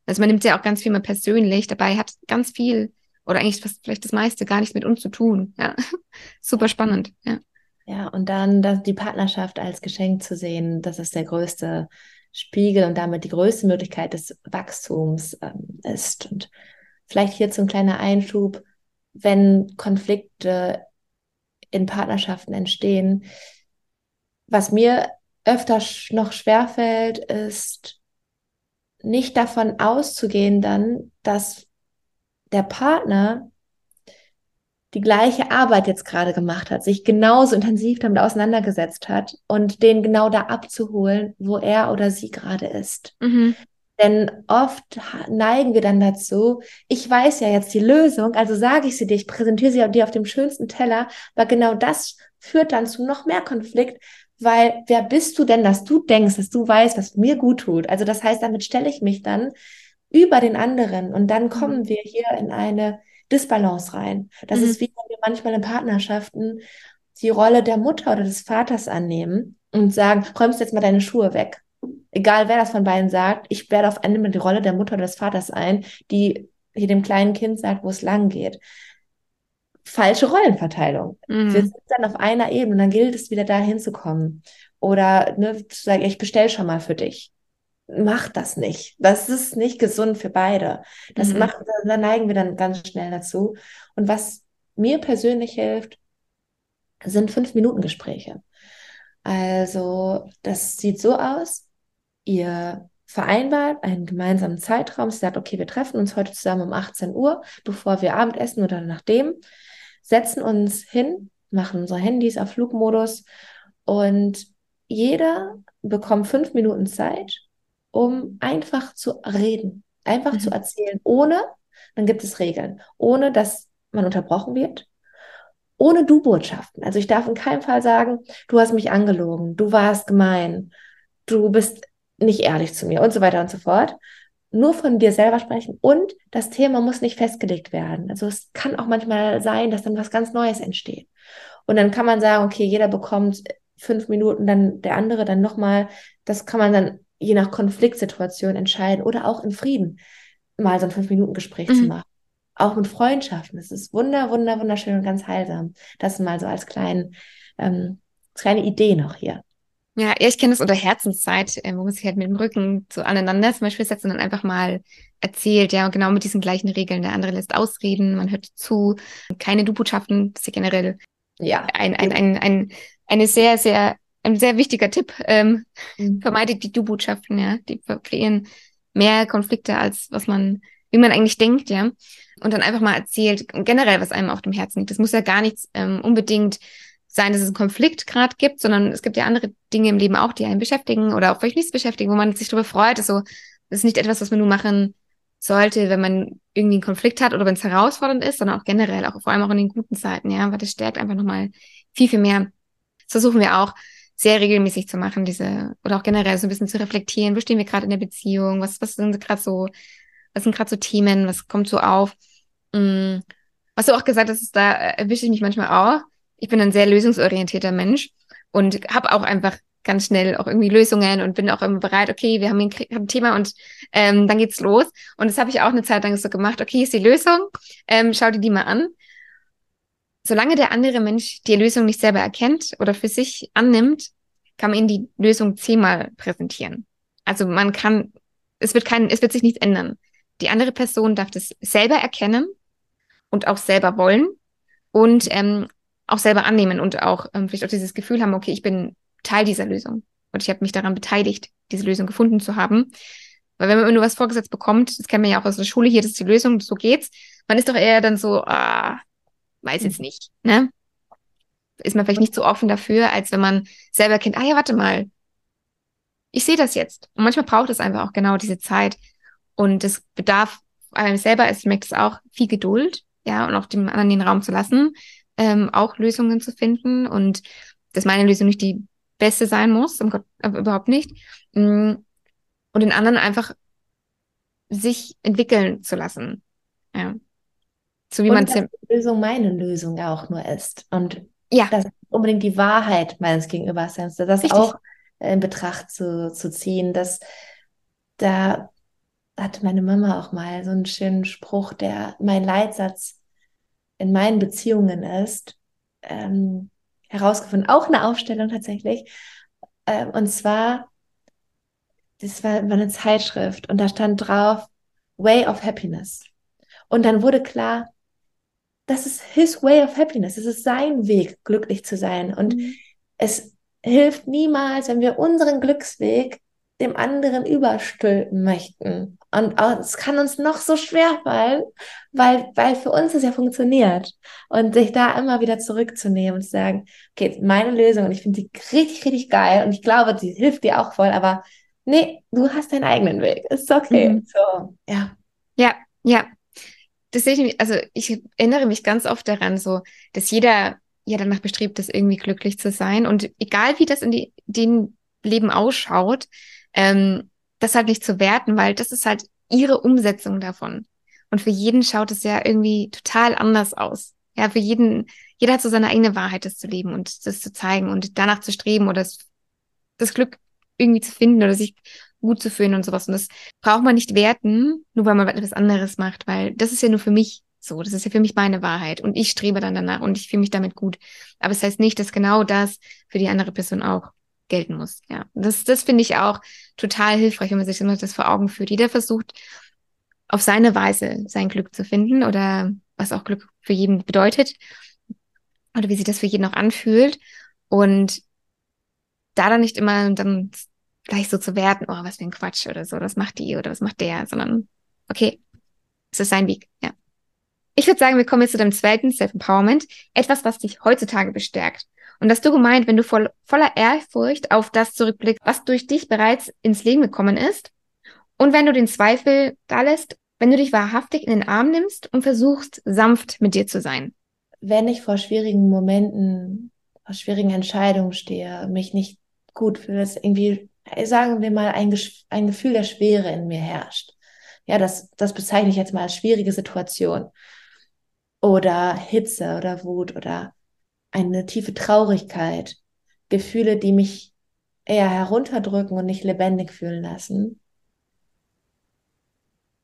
also man nimmt ja auch ganz viel mal persönlich, dabei hat ganz viel oder eigentlich fast vielleicht das meiste gar nichts mit uns zu tun. Ja, super spannend. Ja. Ja, und dann das, die Partnerschaft als Geschenk zu sehen, das ist der größte Spiegel und damit die größte Möglichkeit des Wachstums ähm, ist. Und vielleicht hier zum kleiner Einschub, wenn Konflikte in Partnerschaften entstehen. Was mir öfter noch schwerfällt, ist nicht davon auszugehen dann, dass der Partner die gleiche Arbeit jetzt gerade gemacht hat, sich genauso intensiv damit auseinandergesetzt hat und den genau da abzuholen, wo er oder sie gerade ist. Mhm. Denn oft neigen wir dann dazu, ich weiß ja jetzt die Lösung, also sage ich sie dir, ich präsentiere sie dir auf dem schönsten Teller, aber genau das führt dann zu noch mehr Konflikt, weil wer bist du denn, dass du denkst, dass du weißt, was mir gut tut? Also das heißt, damit stelle ich mich dann über den anderen und dann kommen mhm. wir hier in eine Disbalance rein. Das mhm. ist wie wenn wir manchmal in Partnerschaften die Rolle der Mutter oder des Vaters annehmen und sagen, räumst jetzt mal deine Schuhe weg egal wer das von beiden sagt, ich werde auf einmal die Rolle der Mutter oder des Vaters ein, die hier dem kleinen Kind sagt, wo es lang geht. Falsche Rollenverteilung. Mhm. Wir sind dann auf einer Ebene und dann gilt es wieder da hinzukommen. Oder ne, zu sagen, ich bestell schon mal für dich. Mach das nicht. Das ist nicht gesund für beide. Das mhm. macht, da neigen wir dann ganz schnell dazu. Und was mir persönlich hilft, sind fünf Minuten Gespräche. Also das sieht so aus, ihr vereinbart einen gemeinsamen Zeitraum, sagt, okay, wir treffen uns heute zusammen um 18 Uhr, bevor wir Abendessen oder nachdem, setzen uns hin, machen unsere Handys auf Flugmodus und jeder bekommt fünf Minuten Zeit, um einfach zu reden, einfach mhm. zu erzählen, ohne, dann gibt es Regeln, ohne dass man unterbrochen wird, ohne Du-Botschaften. Also ich darf in keinem Fall sagen, du hast mich angelogen, du warst gemein, du bist nicht ehrlich zu mir und so weiter und so fort. Nur von dir selber sprechen und das Thema muss nicht festgelegt werden. Also es kann auch manchmal sein, dass dann was ganz Neues entsteht. Und dann kann man sagen, okay, jeder bekommt fünf Minuten, dann der andere dann nochmal. Das kann man dann je nach Konfliktsituation entscheiden oder auch in Frieden mal so ein Fünf-Minuten-Gespräch mhm. zu machen. Auch mit Freundschaften. Das ist wunder, wunder, wunderschön und ganz heilsam. Das mal so als kleinen, ähm, kleine Idee noch hier. Ja, ich kenne das unter Herzenszeit, äh, wo man sich halt mit dem Rücken so aneinander zum Beispiel setzt und dann einfach mal erzählt, ja, genau mit diesen gleichen Regeln. Der andere lässt ausreden, man hört zu, keine Du-Botschaften, das ist ja generell ja. ein, ein, ein, ein, eine sehr, sehr, ein sehr wichtiger Tipp. Ähm, mhm. Vermeidet die Du-Botschaften, ja. Die kreieren mehr Konflikte, als was man, wie man eigentlich denkt, ja. Und dann einfach mal erzählt, generell, was einem auf dem Herzen liegt. Das muss ja gar nichts ähm, unbedingt sein, dass es einen Konflikt gerade gibt, sondern es gibt ja andere Dinge im Leben auch, die einen beschäftigen oder auch vielleicht nichts beschäftigen, wo man sich darüber freut. Also das ist nicht etwas, was man nur machen sollte, wenn man irgendwie einen Konflikt hat oder wenn es herausfordernd ist, sondern auch generell, auch vor allem auch in den guten Zeiten, ja, weil das stärkt einfach nochmal viel, viel mehr. Das versuchen wir auch sehr regelmäßig zu machen, diese, oder auch generell so ein bisschen zu reflektieren, wo stehen wir gerade in der Beziehung, was, was sind gerade so, was sind gerade so Themen, was kommt so auf. Mm was du auch gesagt hast, da erwische ich mich manchmal auch. Ich bin ein sehr lösungsorientierter Mensch und habe auch einfach ganz schnell auch irgendwie Lösungen und bin auch immer bereit, okay, wir haben ein, ein Thema und ähm, dann geht's los. Und das habe ich auch eine Zeit lang so gemacht, okay, ist die Lösung, ähm, schau dir die mal an. Solange der andere Mensch die Lösung nicht selber erkennt oder für sich annimmt, kann man ihm die Lösung zehnmal präsentieren. Also man kann, es wird kein, es wird sich nichts ändern. Die andere Person darf das selber erkennen und auch selber wollen und ähm, auch selber annehmen und auch ähm, vielleicht auch dieses Gefühl haben, okay, ich bin Teil dieser Lösung und ich habe mich daran beteiligt, diese Lösung gefunden zu haben. Weil wenn man immer nur was vorgesetzt bekommt, das kennen wir ja auch aus der Schule, hier das ist die Lösung, so geht's, man ist doch eher dann so, ah, weiß jetzt nicht, ne? Ist man vielleicht nicht so offen dafür, als wenn man selber kennt, ah ja, warte mal, ich sehe das jetzt. Und manchmal braucht es einfach auch genau diese Zeit. Und es bedarf einem selber, also ich merke es auch, viel Geduld, ja, und auch dem anderen den Raum zu lassen, ähm, auch Lösungen zu finden und dass meine Lösung nicht die beste sein muss, um Gott, äh, überhaupt nicht. Mm, und den anderen einfach sich entwickeln zu lassen. Ja. So wie man die Lösung meine Lösung auch nur ist. Und ja. das unbedingt die Wahrheit meines Gegenübers ist. Das Richtig. auch in Betracht zu, zu ziehen. Dass da hatte meine Mama auch mal so einen schönen Spruch, der mein Leitsatz in meinen Beziehungen ist, ähm, herausgefunden, auch eine Aufstellung tatsächlich. Ähm, und zwar, das war, war eine Zeitschrift und da stand drauf Way of Happiness. Und dann wurde klar, das ist his way of happiness. Es ist sein Weg, glücklich zu sein. Und mhm. es hilft niemals, wenn wir unseren Glücksweg dem anderen überstülpen möchten. Und es kann uns noch so schwer fallen, weil, weil für uns es ja funktioniert. Und sich da immer wieder zurückzunehmen und zu sagen, okay, meine Lösung und ich finde die richtig, richtig geil und ich glaube, die hilft dir auch voll, aber nee, du hast deinen eigenen Weg. Ist okay. Mhm. So, ja. Ja, ja. Das sehe ich, also ich erinnere mich ganz oft daran, so, dass jeder ja danach bestrebt ist, irgendwie glücklich zu sein. Und egal wie das in die, den Leben ausschaut, ähm, das halt nicht zu werten, weil das ist halt ihre Umsetzung davon. Und für jeden schaut es ja irgendwie total anders aus. Ja, für jeden, jeder hat so seine eigene Wahrheit, das zu leben und das zu zeigen und danach zu streben oder das, das Glück irgendwie zu finden oder sich gut zu fühlen und sowas. Und das braucht man nicht werten, nur weil man etwas anderes macht, weil das ist ja nur für mich so. Das ist ja für mich meine Wahrheit und ich strebe dann danach und ich fühle mich damit gut. Aber es das heißt nicht, dass genau das für die andere Person auch gelten muss. Ja, das, das finde ich auch total hilfreich, wenn man sich das vor Augen führt. Jeder versucht auf seine Weise sein Glück zu finden oder was auch Glück für jeden bedeutet oder wie sich das für jeden auch anfühlt und da dann nicht immer dann gleich so zu werten, oh, was für ein Quatsch oder so, das macht die oder was macht der, sondern okay, es ist sein Weg, ja. Ich würde sagen, wir kommen jetzt zu dem zweiten Self-Empowerment, etwas, was dich heutzutage bestärkt. Und das du gemeint, wenn du voll, voller Ehrfurcht auf das zurückblickst, was durch dich bereits ins Leben gekommen ist. Und wenn du den Zweifel da lässt, wenn du dich wahrhaftig in den Arm nimmst und versuchst, sanft mit dir zu sein. Wenn ich vor schwierigen Momenten, vor schwierigen Entscheidungen stehe, mich nicht gut fühle, dass irgendwie, sagen wir mal, ein, ein Gefühl der Schwere in mir herrscht. Ja, das, das bezeichne ich jetzt mal als schwierige Situation. Oder Hitze oder Wut oder eine tiefe Traurigkeit, Gefühle, die mich eher herunterdrücken und nicht lebendig fühlen lassen,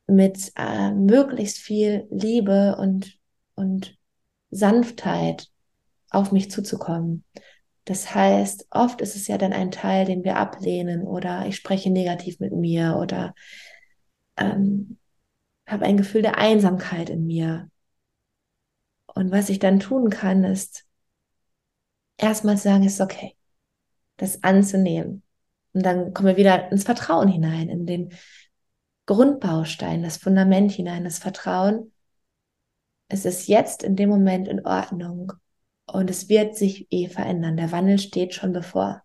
mit äh, möglichst viel Liebe und, und Sanftheit auf mich zuzukommen. Das heißt, oft ist es ja dann ein Teil, den wir ablehnen oder ich spreche negativ mit mir oder ähm, habe ein Gefühl der Einsamkeit in mir. Und was ich dann tun kann, ist erstmal sagen, es ist okay, das anzunehmen. Und dann kommen wir wieder ins Vertrauen hinein, in den Grundbaustein, das Fundament hinein, das Vertrauen. Es ist jetzt in dem Moment in Ordnung und es wird sich eh verändern. Der Wandel steht schon bevor.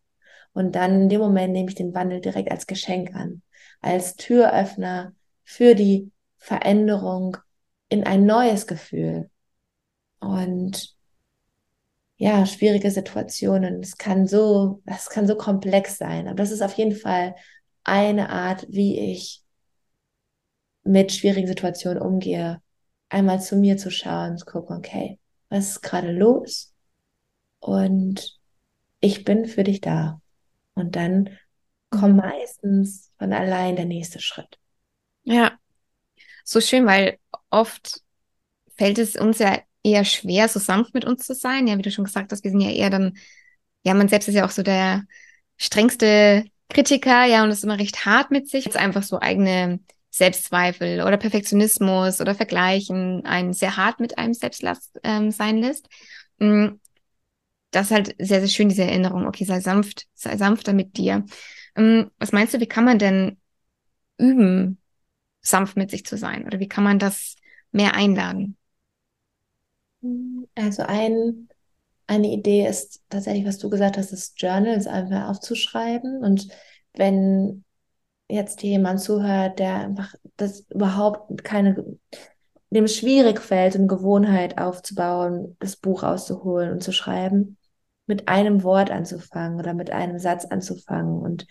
Und dann in dem Moment nehme ich den Wandel direkt als Geschenk an, als Türöffner für die Veränderung in ein neues Gefühl. Und ja, schwierige Situationen. Es kann so, das kann so komplex sein. Aber das ist auf jeden Fall eine Art, wie ich mit schwierigen Situationen umgehe. einmal zu mir zu schauen, zu gucken, okay, was ist gerade los? Und ich bin für dich da. Und dann kommt mhm. meistens von allein der nächste Schritt. Ja, so schön, weil oft fällt es uns ja eher schwer, so sanft mit uns zu sein. Ja, wie du schon gesagt hast, wir sind ja eher dann, ja, man selbst ist ja auch so der strengste Kritiker, ja, und ist immer recht hart mit sich. Jetzt einfach so eigene Selbstzweifel oder Perfektionismus oder Vergleichen einen sehr hart mit einem selbst ähm, sein lässt. Das ist halt sehr, sehr schön, diese Erinnerung. Okay, sei sanft, sei sanfter mit dir. Mm, was meinst du, wie kann man denn üben, sanft mit sich zu sein? Oder wie kann man das mehr einladen? Also ein, eine Idee ist tatsächlich, was du gesagt hast, das Journals einfach aufzuschreiben. Und wenn jetzt jemand zuhört, der einfach das überhaupt keine, dem es schwierig fällt, eine Gewohnheit aufzubauen, das Buch auszuholen und zu schreiben, mit einem Wort anzufangen oder mit einem Satz anzufangen. Und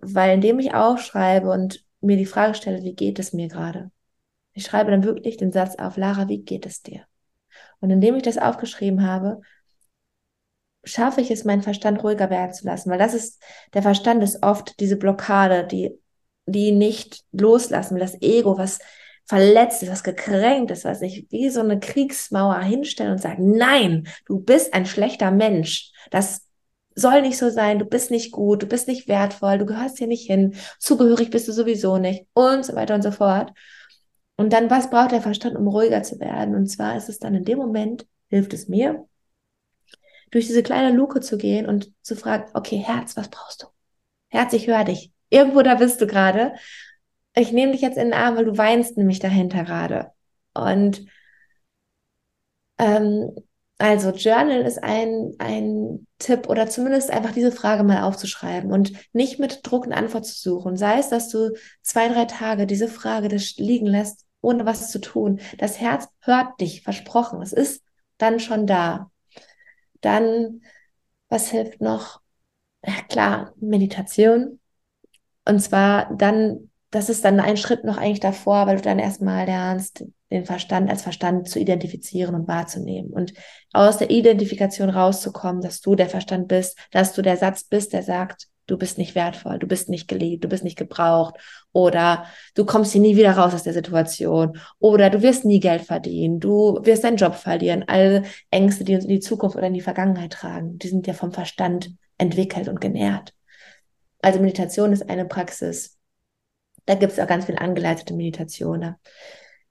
weil indem ich aufschreibe und mir die Frage stelle, wie geht es mir gerade? Ich schreibe dann wirklich den Satz auf, Lara, wie geht es dir? Und indem ich das aufgeschrieben habe, schaffe ich es, meinen Verstand ruhiger werden zu lassen, weil das ist, der Verstand ist oft diese Blockade, die, die nicht loslassen das Ego, was verletzt ist, was gekränkt ist, was sich wie so eine Kriegsmauer hinstellt und sagt, nein, du bist ein schlechter Mensch. Das soll nicht so sein, du bist nicht gut, du bist nicht wertvoll, du gehörst hier nicht hin, zugehörig bist du sowieso nicht und so weiter und so fort. Und dann, was braucht der Verstand, um ruhiger zu werden? Und zwar ist es dann in dem Moment, hilft es mir, durch diese kleine Luke zu gehen und zu fragen, okay, Herz, was brauchst du? Herz, ich höre dich. Irgendwo da bist du gerade. Ich nehme dich jetzt in den Arm, weil du weinst nämlich dahinter gerade. Und ähm, also Journal ist ein, ein Tipp oder zumindest einfach diese Frage mal aufzuschreiben und nicht mit Druck eine Antwort zu suchen. Sei es, dass du zwei, drei Tage diese Frage liegen lässt ohne was zu tun. Das Herz hört dich, versprochen. Es ist dann schon da. Dann, was hilft noch? Ja, klar, Meditation. Und zwar dann, das ist dann ein Schritt noch eigentlich davor, weil du dann erstmal lernst, den Verstand als Verstand zu identifizieren und wahrzunehmen und aus der Identifikation rauszukommen, dass du der Verstand bist, dass du der Satz bist, der sagt, du bist nicht wertvoll, du bist nicht geliebt, du bist nicht gebraucht oder du kommst hier nie wieder raus aus der Situation oder du wirst nie Geld verdienen, du wirst deinen Job verlieren. Alle Ängste, die uns in die Zukunft oder in die Vergangenheit tragen, die sind ja vom Verstand entwickelt und genährt. Also Meditation ist eine Praxis. Da gibt es auch ganz viel angeleitete Meditationen.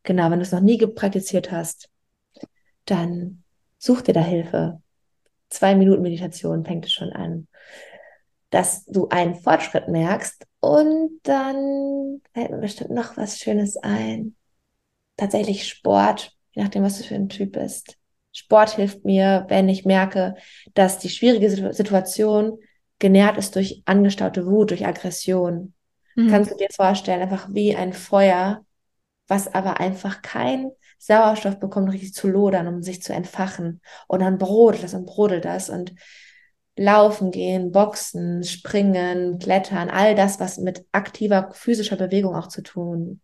Genau, wenn du es noch nie praktiziert hast, dann such dir da Hilfe. Zwei Minuten Meditation fängt es schon an dass du einen Fortschritt merkst und dann fällt mir bestimmt noch was Schönes ein. Tatsächlich Sport, je nachdem, was du für ein Typ bist. Sport hilft mir, wenn ich merke, dass die schwierige Situation genährt ist durch angestaute Wut, durch Aggression. Mhm. Kannst du dir vorstellen, einfach wie ein Feuer, was aber einfach kein Sauerstoff bekommt, richtig zu lodern, um sich zu entfachen. Und dann brodelt das und brodelt das. Und Laufen gehen, Boxen, Springen, Klettern, all das, was mit aktiver physischer Bewegung auch zu tun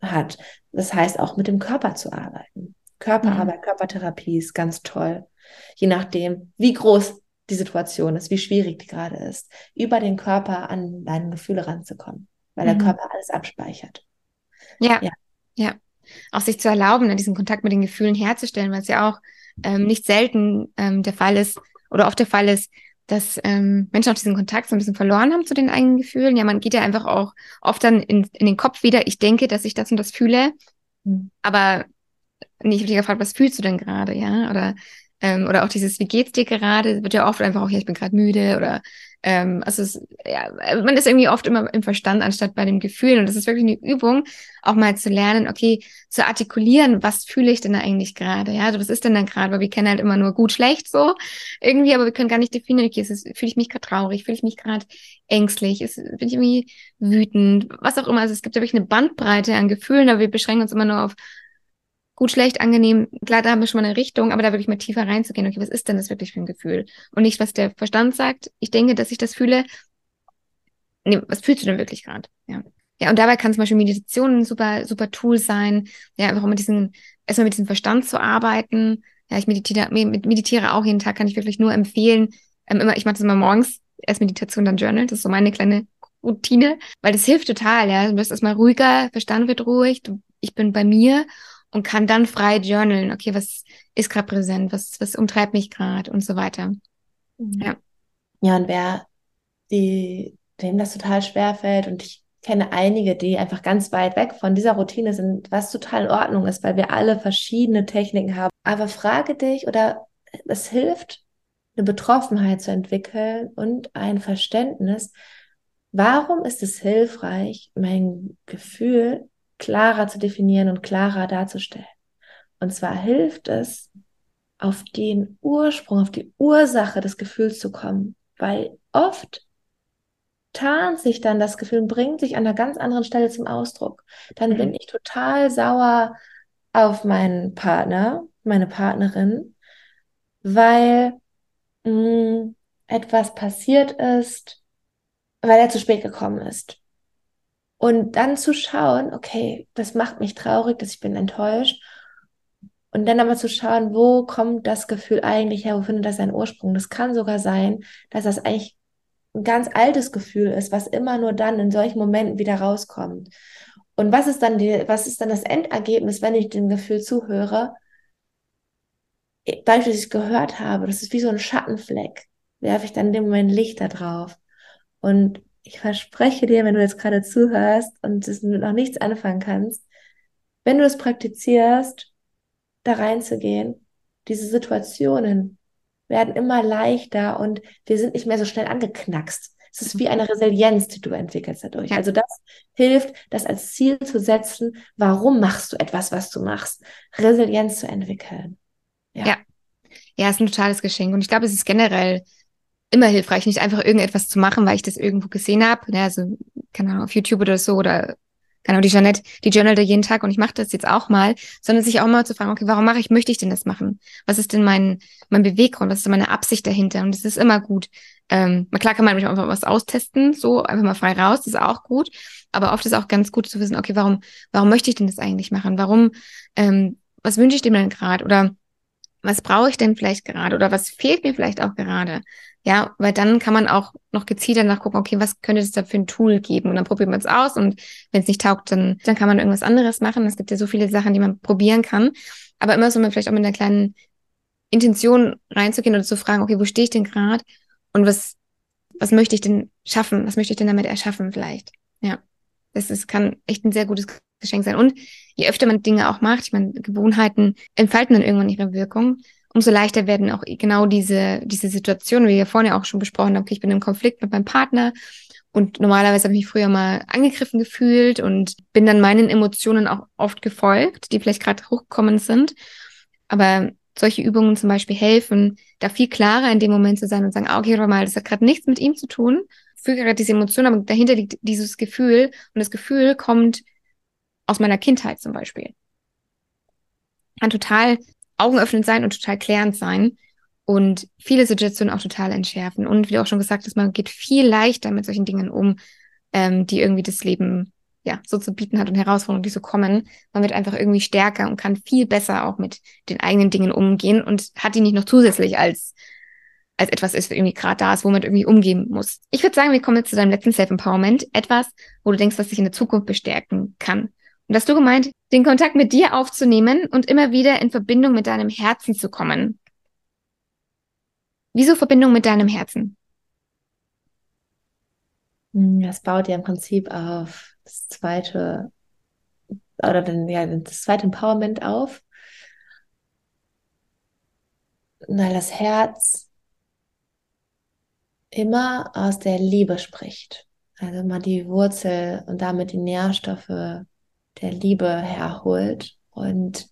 hat. Das heißt auch mit dem Körper zu arbeiten. Körperarbeit, mhm. Körpertherapie ist ganz toll. Je nachdem, wie groß die Situation ist, wie schwierig die gerade ist, über den Körper an deine Gefühle ranzukommen, weil mhm. der Körper alles abspeichert. Ja, ja, ja. Auch sich zu erlauben, ne, diesen Kontakt mit den Gefühlen herzustellen, weil es ja auch ähm, nicht selten ähm, der Fall ist, oder oft der Fall ist, dass ähm, Menschen auch diesen Kontakt so ein bisschen verloren haben zu den eigenen Gefühlen. Ja, man geht ja einfach auch oft dann in, in den Kopf wieder, ich denke, dass ich das und das fühle, mhm. aber nicht richtig gefragt, was fühlst du denn gerade, ja? Oder ähm, oder auch dieses, wie geht's dir gerade, wird ja oft einfach auch, ja, ich bin gerade müde oder ähm, also es, ja, man ist irgendwie oft immer im Verstand anstatt bei dem Gefühl. Und das ist wirklich eine Übung, auch mal zu lernen, okay, zu artikulieren, was fühle ich denn da eigentlich gerade? Ja, also was ist denn da gerade? Weil wir kennen halt immer nur gut, schlecht so irgendwie, aber wir können gar nicht definieren, okay, fühle ich mich gerade traurig, fühle ich mich gerade ängstlich, ist, bin ich irgendwie wütend, was auch immer. Also es gibt wirklich eine Bandbreite an Gefühlen, aber wir beschränken uns immer nur auf gut, schlecht, angenehm, klar, da haben wir schon mal eine Richtung, aber da wirklich mal tiefer reinzugehen, okay, was ist denn das wirklich für ein Gefühl? Und nicht, was der Verstand sagt, ich denke, dass ich das fühle. Nee, was fühlst du denn wirklich gerade? Ja. Ja, und dabei kann zum Beispiel Meditation ein super, super Tool sein. Ja, einfach mit diesen, erstmal mit diesem Verstand zu arbeiten. Ja, ich meditiere, meditiere auch jeden Tag, kann ich wirklich nur empfehlen. Ähm, immer, ich mache das immer morgens, erst Meditation, dann Journal. Das ist so meine kleine Routine, weil das hilft total, ja. Du wirst erstmal ruhiger, Verstand wird ruhig, du, ich bin bei mir und kann dann frei journalen. Okay, was ist gerade präsent? Was, was umtreibt mich gerade und so weiter. Mhm. Ja. Ja, und wer die, dem das total schwer fällt und ich kenne einige, die einfach ganz weit weg von dieser Routine sind, was total in Ordnung ist, weil wir alle verschiedene Techniken haben. Aber frage dich oder es hilft, eine Betroffenheit zu entwickeln und ein Verständnis, warum ist es hilfreich, mein Gefühl klarer zu definieren und klarer darzustellen. Und zwar hilft es, auf den Ursprung, auf die Ursache des Gefühls zu kommen, weil oft tarnt sich dann das Gefühl und bringt sich an einer ganz anderen Stelle zum Ausdruck. Dann mhm. bin ich total sauer auf meinen Partner, meine Partnerin, weil mh, mm, etwas passiert ist, weil er zu spät gekommen ist. Und dann zu schauen, okay, das macht mich traurig, dass ich bin enttäuscht. Und dann aber zu schauen, wo kommt das Gefühl eigentlich her, wo findet das seinen Ursprung? Das kann sogar sein, dass das eigentlich ein ganz altes Gefühl ist, was immer nur dann in solchen Momenten wieder rauskommt. Und was ist dann die, was ist dann das Endergebnis, wenn ich dem Gefühl zuhöre? Dadurch, dass ich gehört habe, das ist wie so ein Schattenfleck, werfe ich dann in dem Moment Licht da drauf. Und ich verspreche dir, wenn du jetzt gerade zuhörst und es noch nichts anfangen kannst, wenn du es praktizierst, da reinzugehen, diese Situationen werden immer leichter und wir sind nicht mehr so schnell angeknackst. Es ist wie eine Resilienz, die du entwickelst dadurch. Also das hilft, das als Ziel zu setzen. Warum machst du etwas, was du machst? Resilienz zu entwickeln. Ja. Ja, ja ist ein totales Geschenk. Und ich glaube, es ist generell immer hilfreich, nicht einfach irgendetwas zu machen, weil ich das irgendwo gesehen habe. Ne? Also, keine Ahnung, auf YouTube oder so oder keine Ahnung, die Jeanette, die journalt jeden Tag und ich mache das jetzt auch mal, sondern sich auch mal zu fragen, okay, warum mache ich, möchte ich denn das machen? Was ist denn mein, mein Beweggrund? Was ist denn meine Absicht dahinter? Und das ist immer gut. Ähm, klar kann man manchmal einfach was austesten, so einfach mal frei raus, das ist auch gut. Aber oft ist auch ganz gut zu wissen, okay, warum, warum möchte ich denn das eigentlich machen? Warum, ähm, was wünsche ich dem denn gerade? Oder was brauche ich denn vielleicht gerade? Oder was fehlt mir vielleicht auch gerade? Ja, weil dann kann man auch noch gezielter nachgucken, okay, was könnte es da für ein Tool geben? Und dann probiert man es aus und wenn es nicht taugt, dann, dann kann man irgendwas anderes machen. Es gibt ja so viele Sachen, die man probieren kann. Aber immer so mit vielleicht auch mit einer kleinen Intention reinzugehen oder zu fragen, okay, wo stehe ich denn gerade? Und was, was möchte ich denn schaffen? Was möchte ich denn damit erschaffen vielleicht? Ja. Das ist, kann echt ein sehr gutes Geschenk sein. Und je öfter man Dinge auch macht, ich meine, Gewohnheiten entfalten dann irgendwann ihre Wirkung umso leichter werden auch genau diese, diese Situationen, wie wir vorhin ja auch schon besprochen haben, okay, ich bin im Konflikt mit meinem Partner und normalerweise habe ich mich früher mal angegriffen gefühlt und bin dann meinen Emotionen auch oft gefolgt, die vielleicht gerade hochgekommen sind. Aber solche Übungen zum Beispiel helfen, da viel klarer in dem Moment zu sein und sagen, ah, okay, mal, das hat gerade nichts mit ihm zu tun, fühle gerade diese Emotion, aber dahinter liegt dieses Gefühl und das Gefühl kommt aus meiner Kindheit zum Beispiel. Kann total augenöffnend sein und total klärend sein und viele Situationen auch total entschärfen. Und wie du auch schon gesagt hast, man geht viel leichter mit solchen Dingen um, ähm, die irgendwie das Leben ja so zu bieten hat und Herausforderungen, die so kommen. Man wird einfach irgendwie stärker und kann viel besser auch mit den eigenen Dingen umgehen und hat die nicht noch zusätzlich als als etwas ist, irgendwie gerade da ist, wo man irgendwie umgehen muss. Ich würde sagen, wir kommen jetzt zu deinem letzten Self-Empowerment. Etwas, wo du denkst, was sich in der Zukunft bestärken kann. Und hast du gemeint, den Kontakt mit dir aufzunehmen und immer wieder in Verbindung mit deinem Herzen zu kommen. Wieso Verbindung mit deinem Herzen? Hm, das baut ja im Prinzip auf das zweite oder dann, ja, das zweite Empowerment auf. Weil das Herz immer aus der Liebe spricht. Also mal die Wurzel und damit die Nährstoffe der Liebe herholt und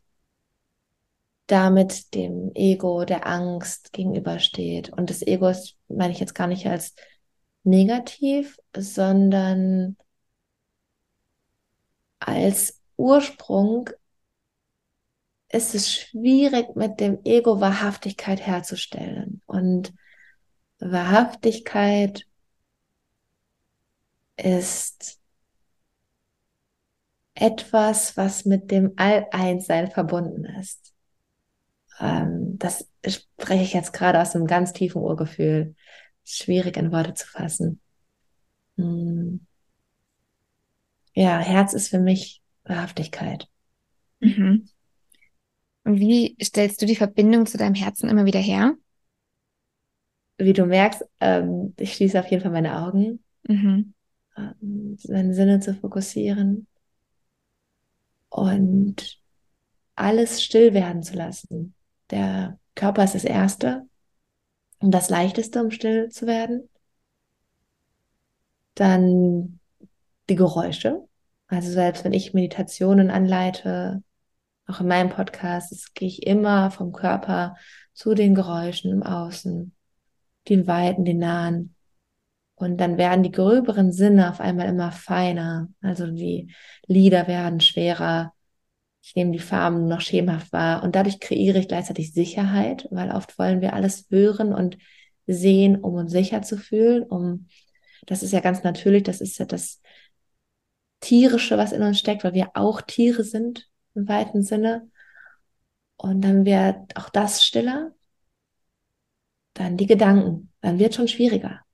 damit dem Ego der Angst gegenübersteht. Und das Ego ist, meine ich jetzt gar nicht als negativ, sondern als Ursprung ist es schwierig, mit dem Ego Wahrhaftigkeit herzustellen. Und Wahrhaftigkeit ist etwas, was mit dem All-Eins-Sein verbunden ist. Ähm, das spreche ich jetzt gerade aus einem ganz tiefen Urgefühl. Schwierig in Worte zu fassen. Hm. Ja, Herz ist für mich Wahrhaftigkeit. Mhm. Und wie stellst du die Verbindung zu deinem Herzen immer wieder her? Wie du merkst, ähm, ich schließe auf jeden Fall meine Augen, mhm. ähm, meine Sinne zu fokussieren und alles still werden zu lassen. Der Körper ist das Erste und das Leichteste, um still zu werden. Dann die Geräusche. Also selbst wenn ich Meditationen anleite, auch in meinem Podcast, gehe ich immer vom Körper zu den Geräuschen im Außen, den weiten, den nahen. Und dann werden die gröberen Sinne auf einmal immer feiner. Also die Lieder werden schwerer. Ich nehme die Farben noch schemenhaft wahr. Und dadurch kreiere ich gleichzeitig Sicherheit, weil oft wollen wir alles hören und sehen, um uns sicher zu fühlen. Um, das ist ja ganz natürlich, das ist ja das Tierische, was in uns steckt, weil wir auch Tiere sind im weiten Sinne. Und dann wird auch das stiller. Dann die Gedanken. Dann wird schon schwieriger.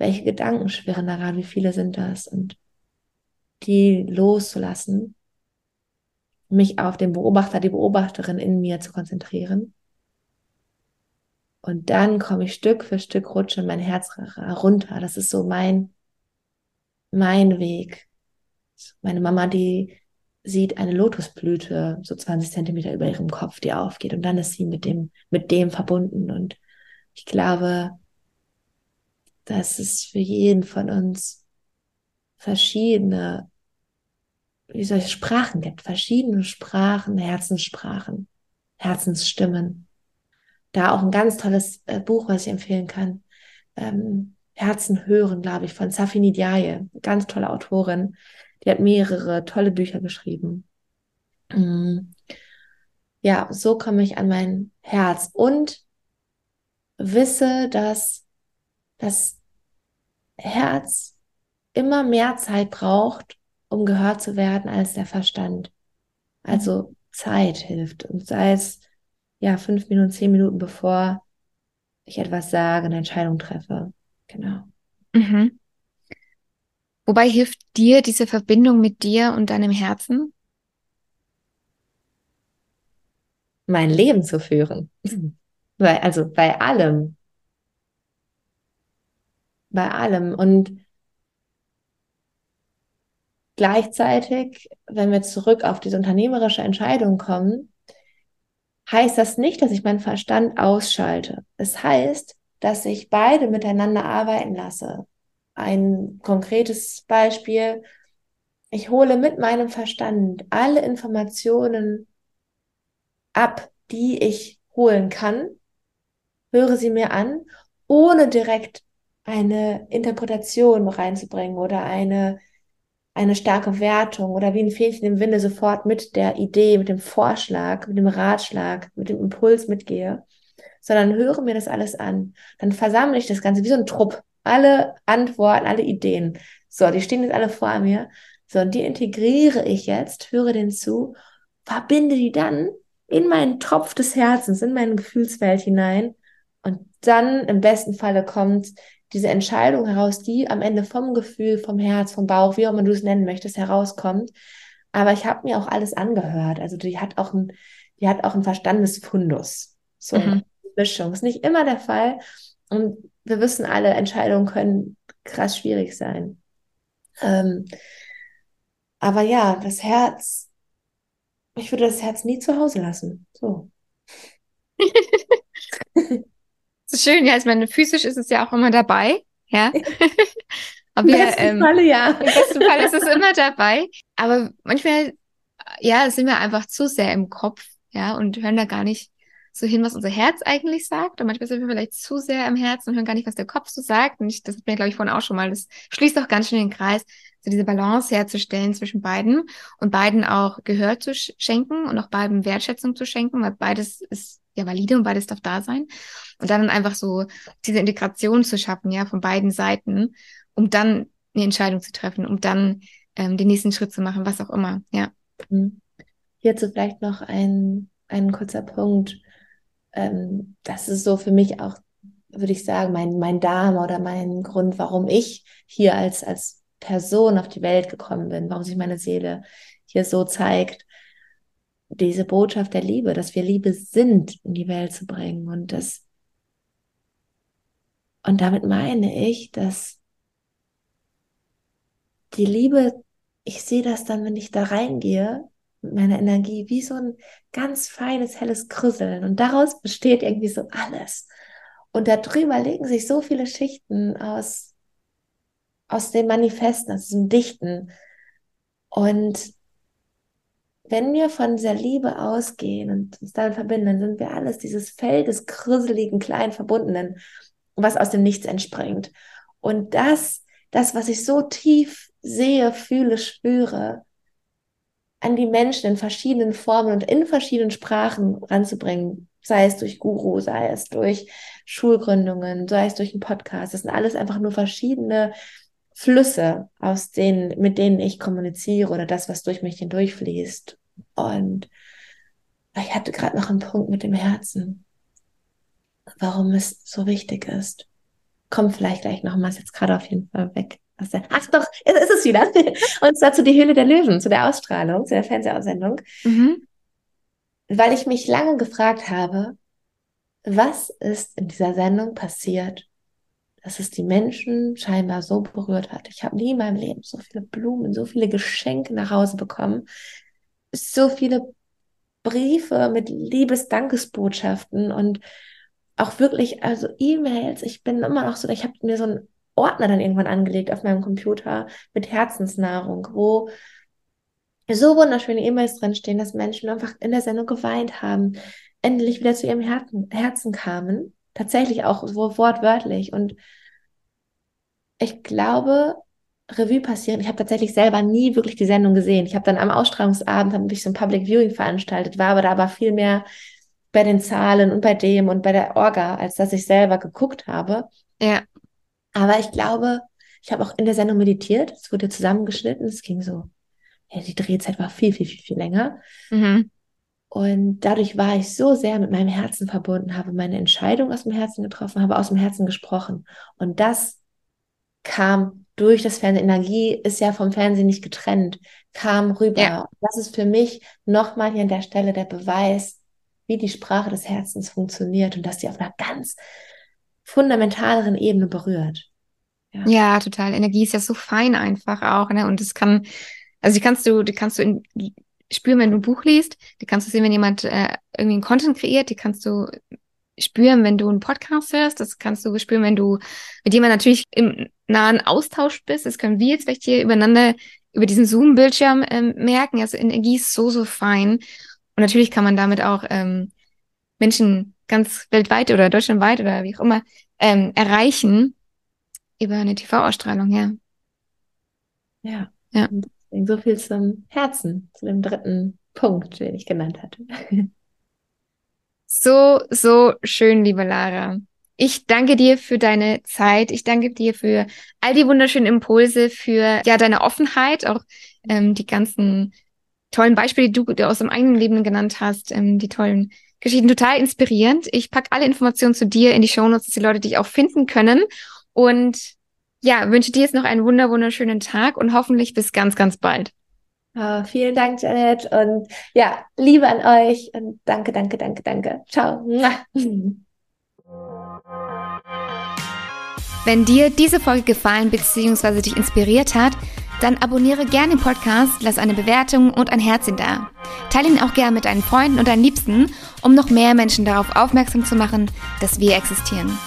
Welche Gedanken schwirren da gerade? Wie viele sind das? Und die loszulassen, mich auf den Beobachter, die Beobachterin in mir zu konzentrieren. Und dann komme ich Stück für Stück rutsche mein Herz runter. Das ist so mein, mein Weg. Meine Mama, die sieht eine Lotusblüte so 20 Zentimeter über ihrem Kopf, die aufgeht. Und dann ist sie mit dem, mit dem verbunden. Und ich glaube, dass es für jeden von uns verschiedene, wie solche Sprachen gibt, verschiedene Sprachen, Herzenssprachen, Herzensstimmen. Da auch ein ganz tolles äh, Buch, was ich empfehlen kann. Ähm, Herzen hören, glaube ich, von Safini Diaye, ganz tolle Autorin, die hat mehrere tolle Bücher geschrieben. Mm. Ja, so komme ich an mein Herz und wisse, dass das Herz immer mehr Zeit braucht, um gehört zu werden als der Verstand. Also Zeit hilft. Und sei es ja fünf Minuten, zehn Minuten bevor ich etwas sage, eine Entscheidung treffe. Genau. Mhm. Wobei hilft dir diese Verbindung mit dir und deinem Herzen? Mein Leben zu führen. Weil, also bei allem. Bei allem. Und gleichzeitig, wenn wir zurück auf diese unternehmerische Entscheidung kommen, heißt das nicht, dass ich meinen Verstand ausschalte. Es heißt, dass ich beide miteinander arbeiten lasse ein konkretes Beispiel. Ich hole mit meinem Verstand alle Informationen ab, die ich holen kann, höre sie mir an, ohne direkt eine Interpretation reinzubringen oder eine, eine starke Wertung oder wie ein Fähnchen im Winde sofort mit der Idee, mit dem Vorschlag, mit dem Ratschlag, mit dem Impuls mitgehe, sondern höre mir das alles an. Dann versammle ich das Ganze wie so ein Trupp alle Antworten, alle Ideen. So, die stehen jetzt alle vor mir. So, und die integriere ich jetzt, höre den zu, verbinde die dann in meinen Tropf des Herzens, in meine Gefühlswelt hinein. Und dann im besten Falle kommt diese Entscheidung heraus, die am Ende vom Gefühl, vom Herz, vom Bauch, wie auch immer du es nennen möchtest, herauskommt. Aber ich habe mir auch alles angehört. Also die hat auch ein, die hat auch ein Verstandesfundus. So mhm. eine Mischung. Ist nicht immer der Fall. Und wir wissen alle, Entscheidungen können krass schwierig sein. Ähm, aber ja, das Herz, ich würde das Herz nie zu Hause lassen. So. so schön, ja, ich meine, physisch ist es ja auch immer dabei, ja. Aber Im besten ähm, Falle, ja. Im besten Fall ist es immer dabei. Aber manchmal, ja, sind wir einfach zu sehr im Kopf, ja, und hören da gar nicht so hin, was unser Herz eigentlich sagt. Und manchmal sind wir vielleicht zu sehr im Herzen und hören gar nicht, was der Kopf so sagt. Und ich, das hat mir, glaube ich, vorhin auch schon mal, das schließt auch ganz schön den Kreis, so diese Balance herzustellen zwischen beiden und beiden auch Gehör zu schenken und auch beiden Wertschätzung zu schenken, weil beides ist ja valide und beides darf da sein. Und dann einfach so diese Integration zu schaffen, ja, von beiden Seiten, um dann eine Entscheidung zu treffen, um dann ähm, den nächsten Schritt zu machen, was auch immer, ja. Mhm. Hierzu vielleicht noch ein, ein kurzer Punkt. Ähm, das ist so für mich auch, würde ich sagen, mein, mein Darm oder mein Grund, warum ich hier als, als Person auf die Welt gekommen bin, warum sich meine Seele hier so zeigt diese Botschaft der Liebe, dass wir Liebe sind, in die Welt zu bringen. Und das, und damit meine ich, dass die Liebe, ich sehe das dann, wenn ich da reingehe, mit meiner Energie, wie so ein ganz feines, helles Krüsseln. Und daraus besteht irgendwie so alles. Und darüber legen sich so viele Schichten aus, aus dem Manifesten, aus diesem Dichten. Und wenn wir von dieser Liebe ausgehen und uns damit verbinden, dann sind wir alles dieses Feld des krüsseligen, kleinen Verbundenen, was aus dem Nichts entspringt. Und das, das, was ich so tief sehe, fühle, spüre, an die Menschen in verschiedenen Formen und in verschiedenen Sprachen ranzubringen, sei es durch Guru, sei es durch Schulgründungen, sei es durch einen Podcast. Das sind alles einfach nur verschiedene Flüsse, aus denen, mit denen ich kommuniziere oder das, was durch mich hindurchfließt. Und ich hatte gerade noch einen Punkt mit dem Herzen, warum es so wichtig ist. Kommt vielleicht gleich nochmal, ist jetzt gerade auf jeden Fall weg. Ach doch, es ist es wieder. Und zwar zu die Höhle der Löwen, zu der Ausstrahlung, zu der Fernsehaussendung. Mhm. Weil ich mich lange gefragt habe, was ist in dieser Sendung passiert, dass es die Menschen scheinbar so berührt hat. Ich habe nie in meinem Leben so viele Blumen, so viele Geschenke nach Hause bekommen, so viele Briefe mit Liebesdankesbotschaften und auch wirklich, also E-Mails. Ich bin immer noch so, ich habe mir so einen Ordner dann irgendwann angelegt auf meinem Computer mit Herzensnahrung, wo so wunderschöne E-Mails drinstehen, dass Menschen einfach in der Sendung geweint haben, endlich wieder zu ihrem Herzen, Herzen kamen. Tatsächlich auch so wortwörtlich. Und ich glaube, Revue passieren. Ich habe tatsächlich selber nie wirklich die Sendung gesehen. Ich habe dann am Ausstrahlungsabend habe ich so ein Public Viewing veranstaltet, war aber da aber viel mehr bei den Zahlen und bei dem und bei der Orga, als dass ich selber geguckt habe. Ja. Aber ich glaube, ich habe auch in der Sendung meditiert. Es wurde zusammengeschnitten. Es ging so, ja, die Drehzeit war viel, viel, viel, viel länger. Mhm. Und dadurch war ich so sehr mit meinem Herzen verbunden, habe meine Entscheidung aus dem Herzen getroffen, habe aus dem Herzen gesprochen. Und das kam durch das Fernsehen. Energie ist ja vom Fernsehen nicht getrennt, kam rüber. Ja. Das ist für mich nochmal hier an der Stelle der Beweis, wie die Sprache des Herzens funktioniert und dass sie auf einer ganz fundamentaleren Ebene berührt. Ja. ja, total. Energie ist ja so fein einfach auch, ne? Und das kann, also die kannst du, die kannst du in, spüren, wenn du ein Buch liest, die kannst du sehen, wenn jemand äh, irgendwie einen Content kreiert, die kannst du spüren, wenn du einen Podcast hörst, das kannst du spüren, wenn du mit jemandem natürlich im nahen Austausch bist. Das können wir jetzt vielleicht hier übereinander über diesen Zoom-Bildschirm ähm, merken. Also Energie ist so, so fein. Und natürlich kann man damit auch ähm, Menschen ganz weltweit oder deutschlandweit oder wie auch immer ähm, erreichen über eine TV-Ausstrahlung, ja. Ja. Ja. so viel zum Herzen, zu dem dritten Punkt, den ich genannt hatte. So, so schön, liebe Lara. Ich danke dir für deine Zeit. Ich danke dir für all die wunderschönen Impulse, für ja deine Offenheit, auch ähm, die ganzen tollen Beispiele, die du aus dem eigenen Leben genannt hast, ähm, die tollen Geschichten, total inspirierend. Ich packe alle Informationen zu dir in die Shownotes, dass die Leute dich auch finden können. Und ja, wünsche dir jetzt noch einen wunder wunderschönen Tag und hoffentlich bis ganz, ganz bald. Oh, vielen Dank, Janet. Und ja, Liebe an euch. Und danke, danke, danke, danke. Ciao. Wenn dir diese Folge gefallen bzw. dich inspiriert hat, dann abonniere gerne den Podcast, lass eine Bewertung und ein Herzchen da. Teile ihn auch gerne mit deinen Freunden und deinen Liebsten, um noch mehr Menschen darauf aufmerksam zu machen, dass wir existieren.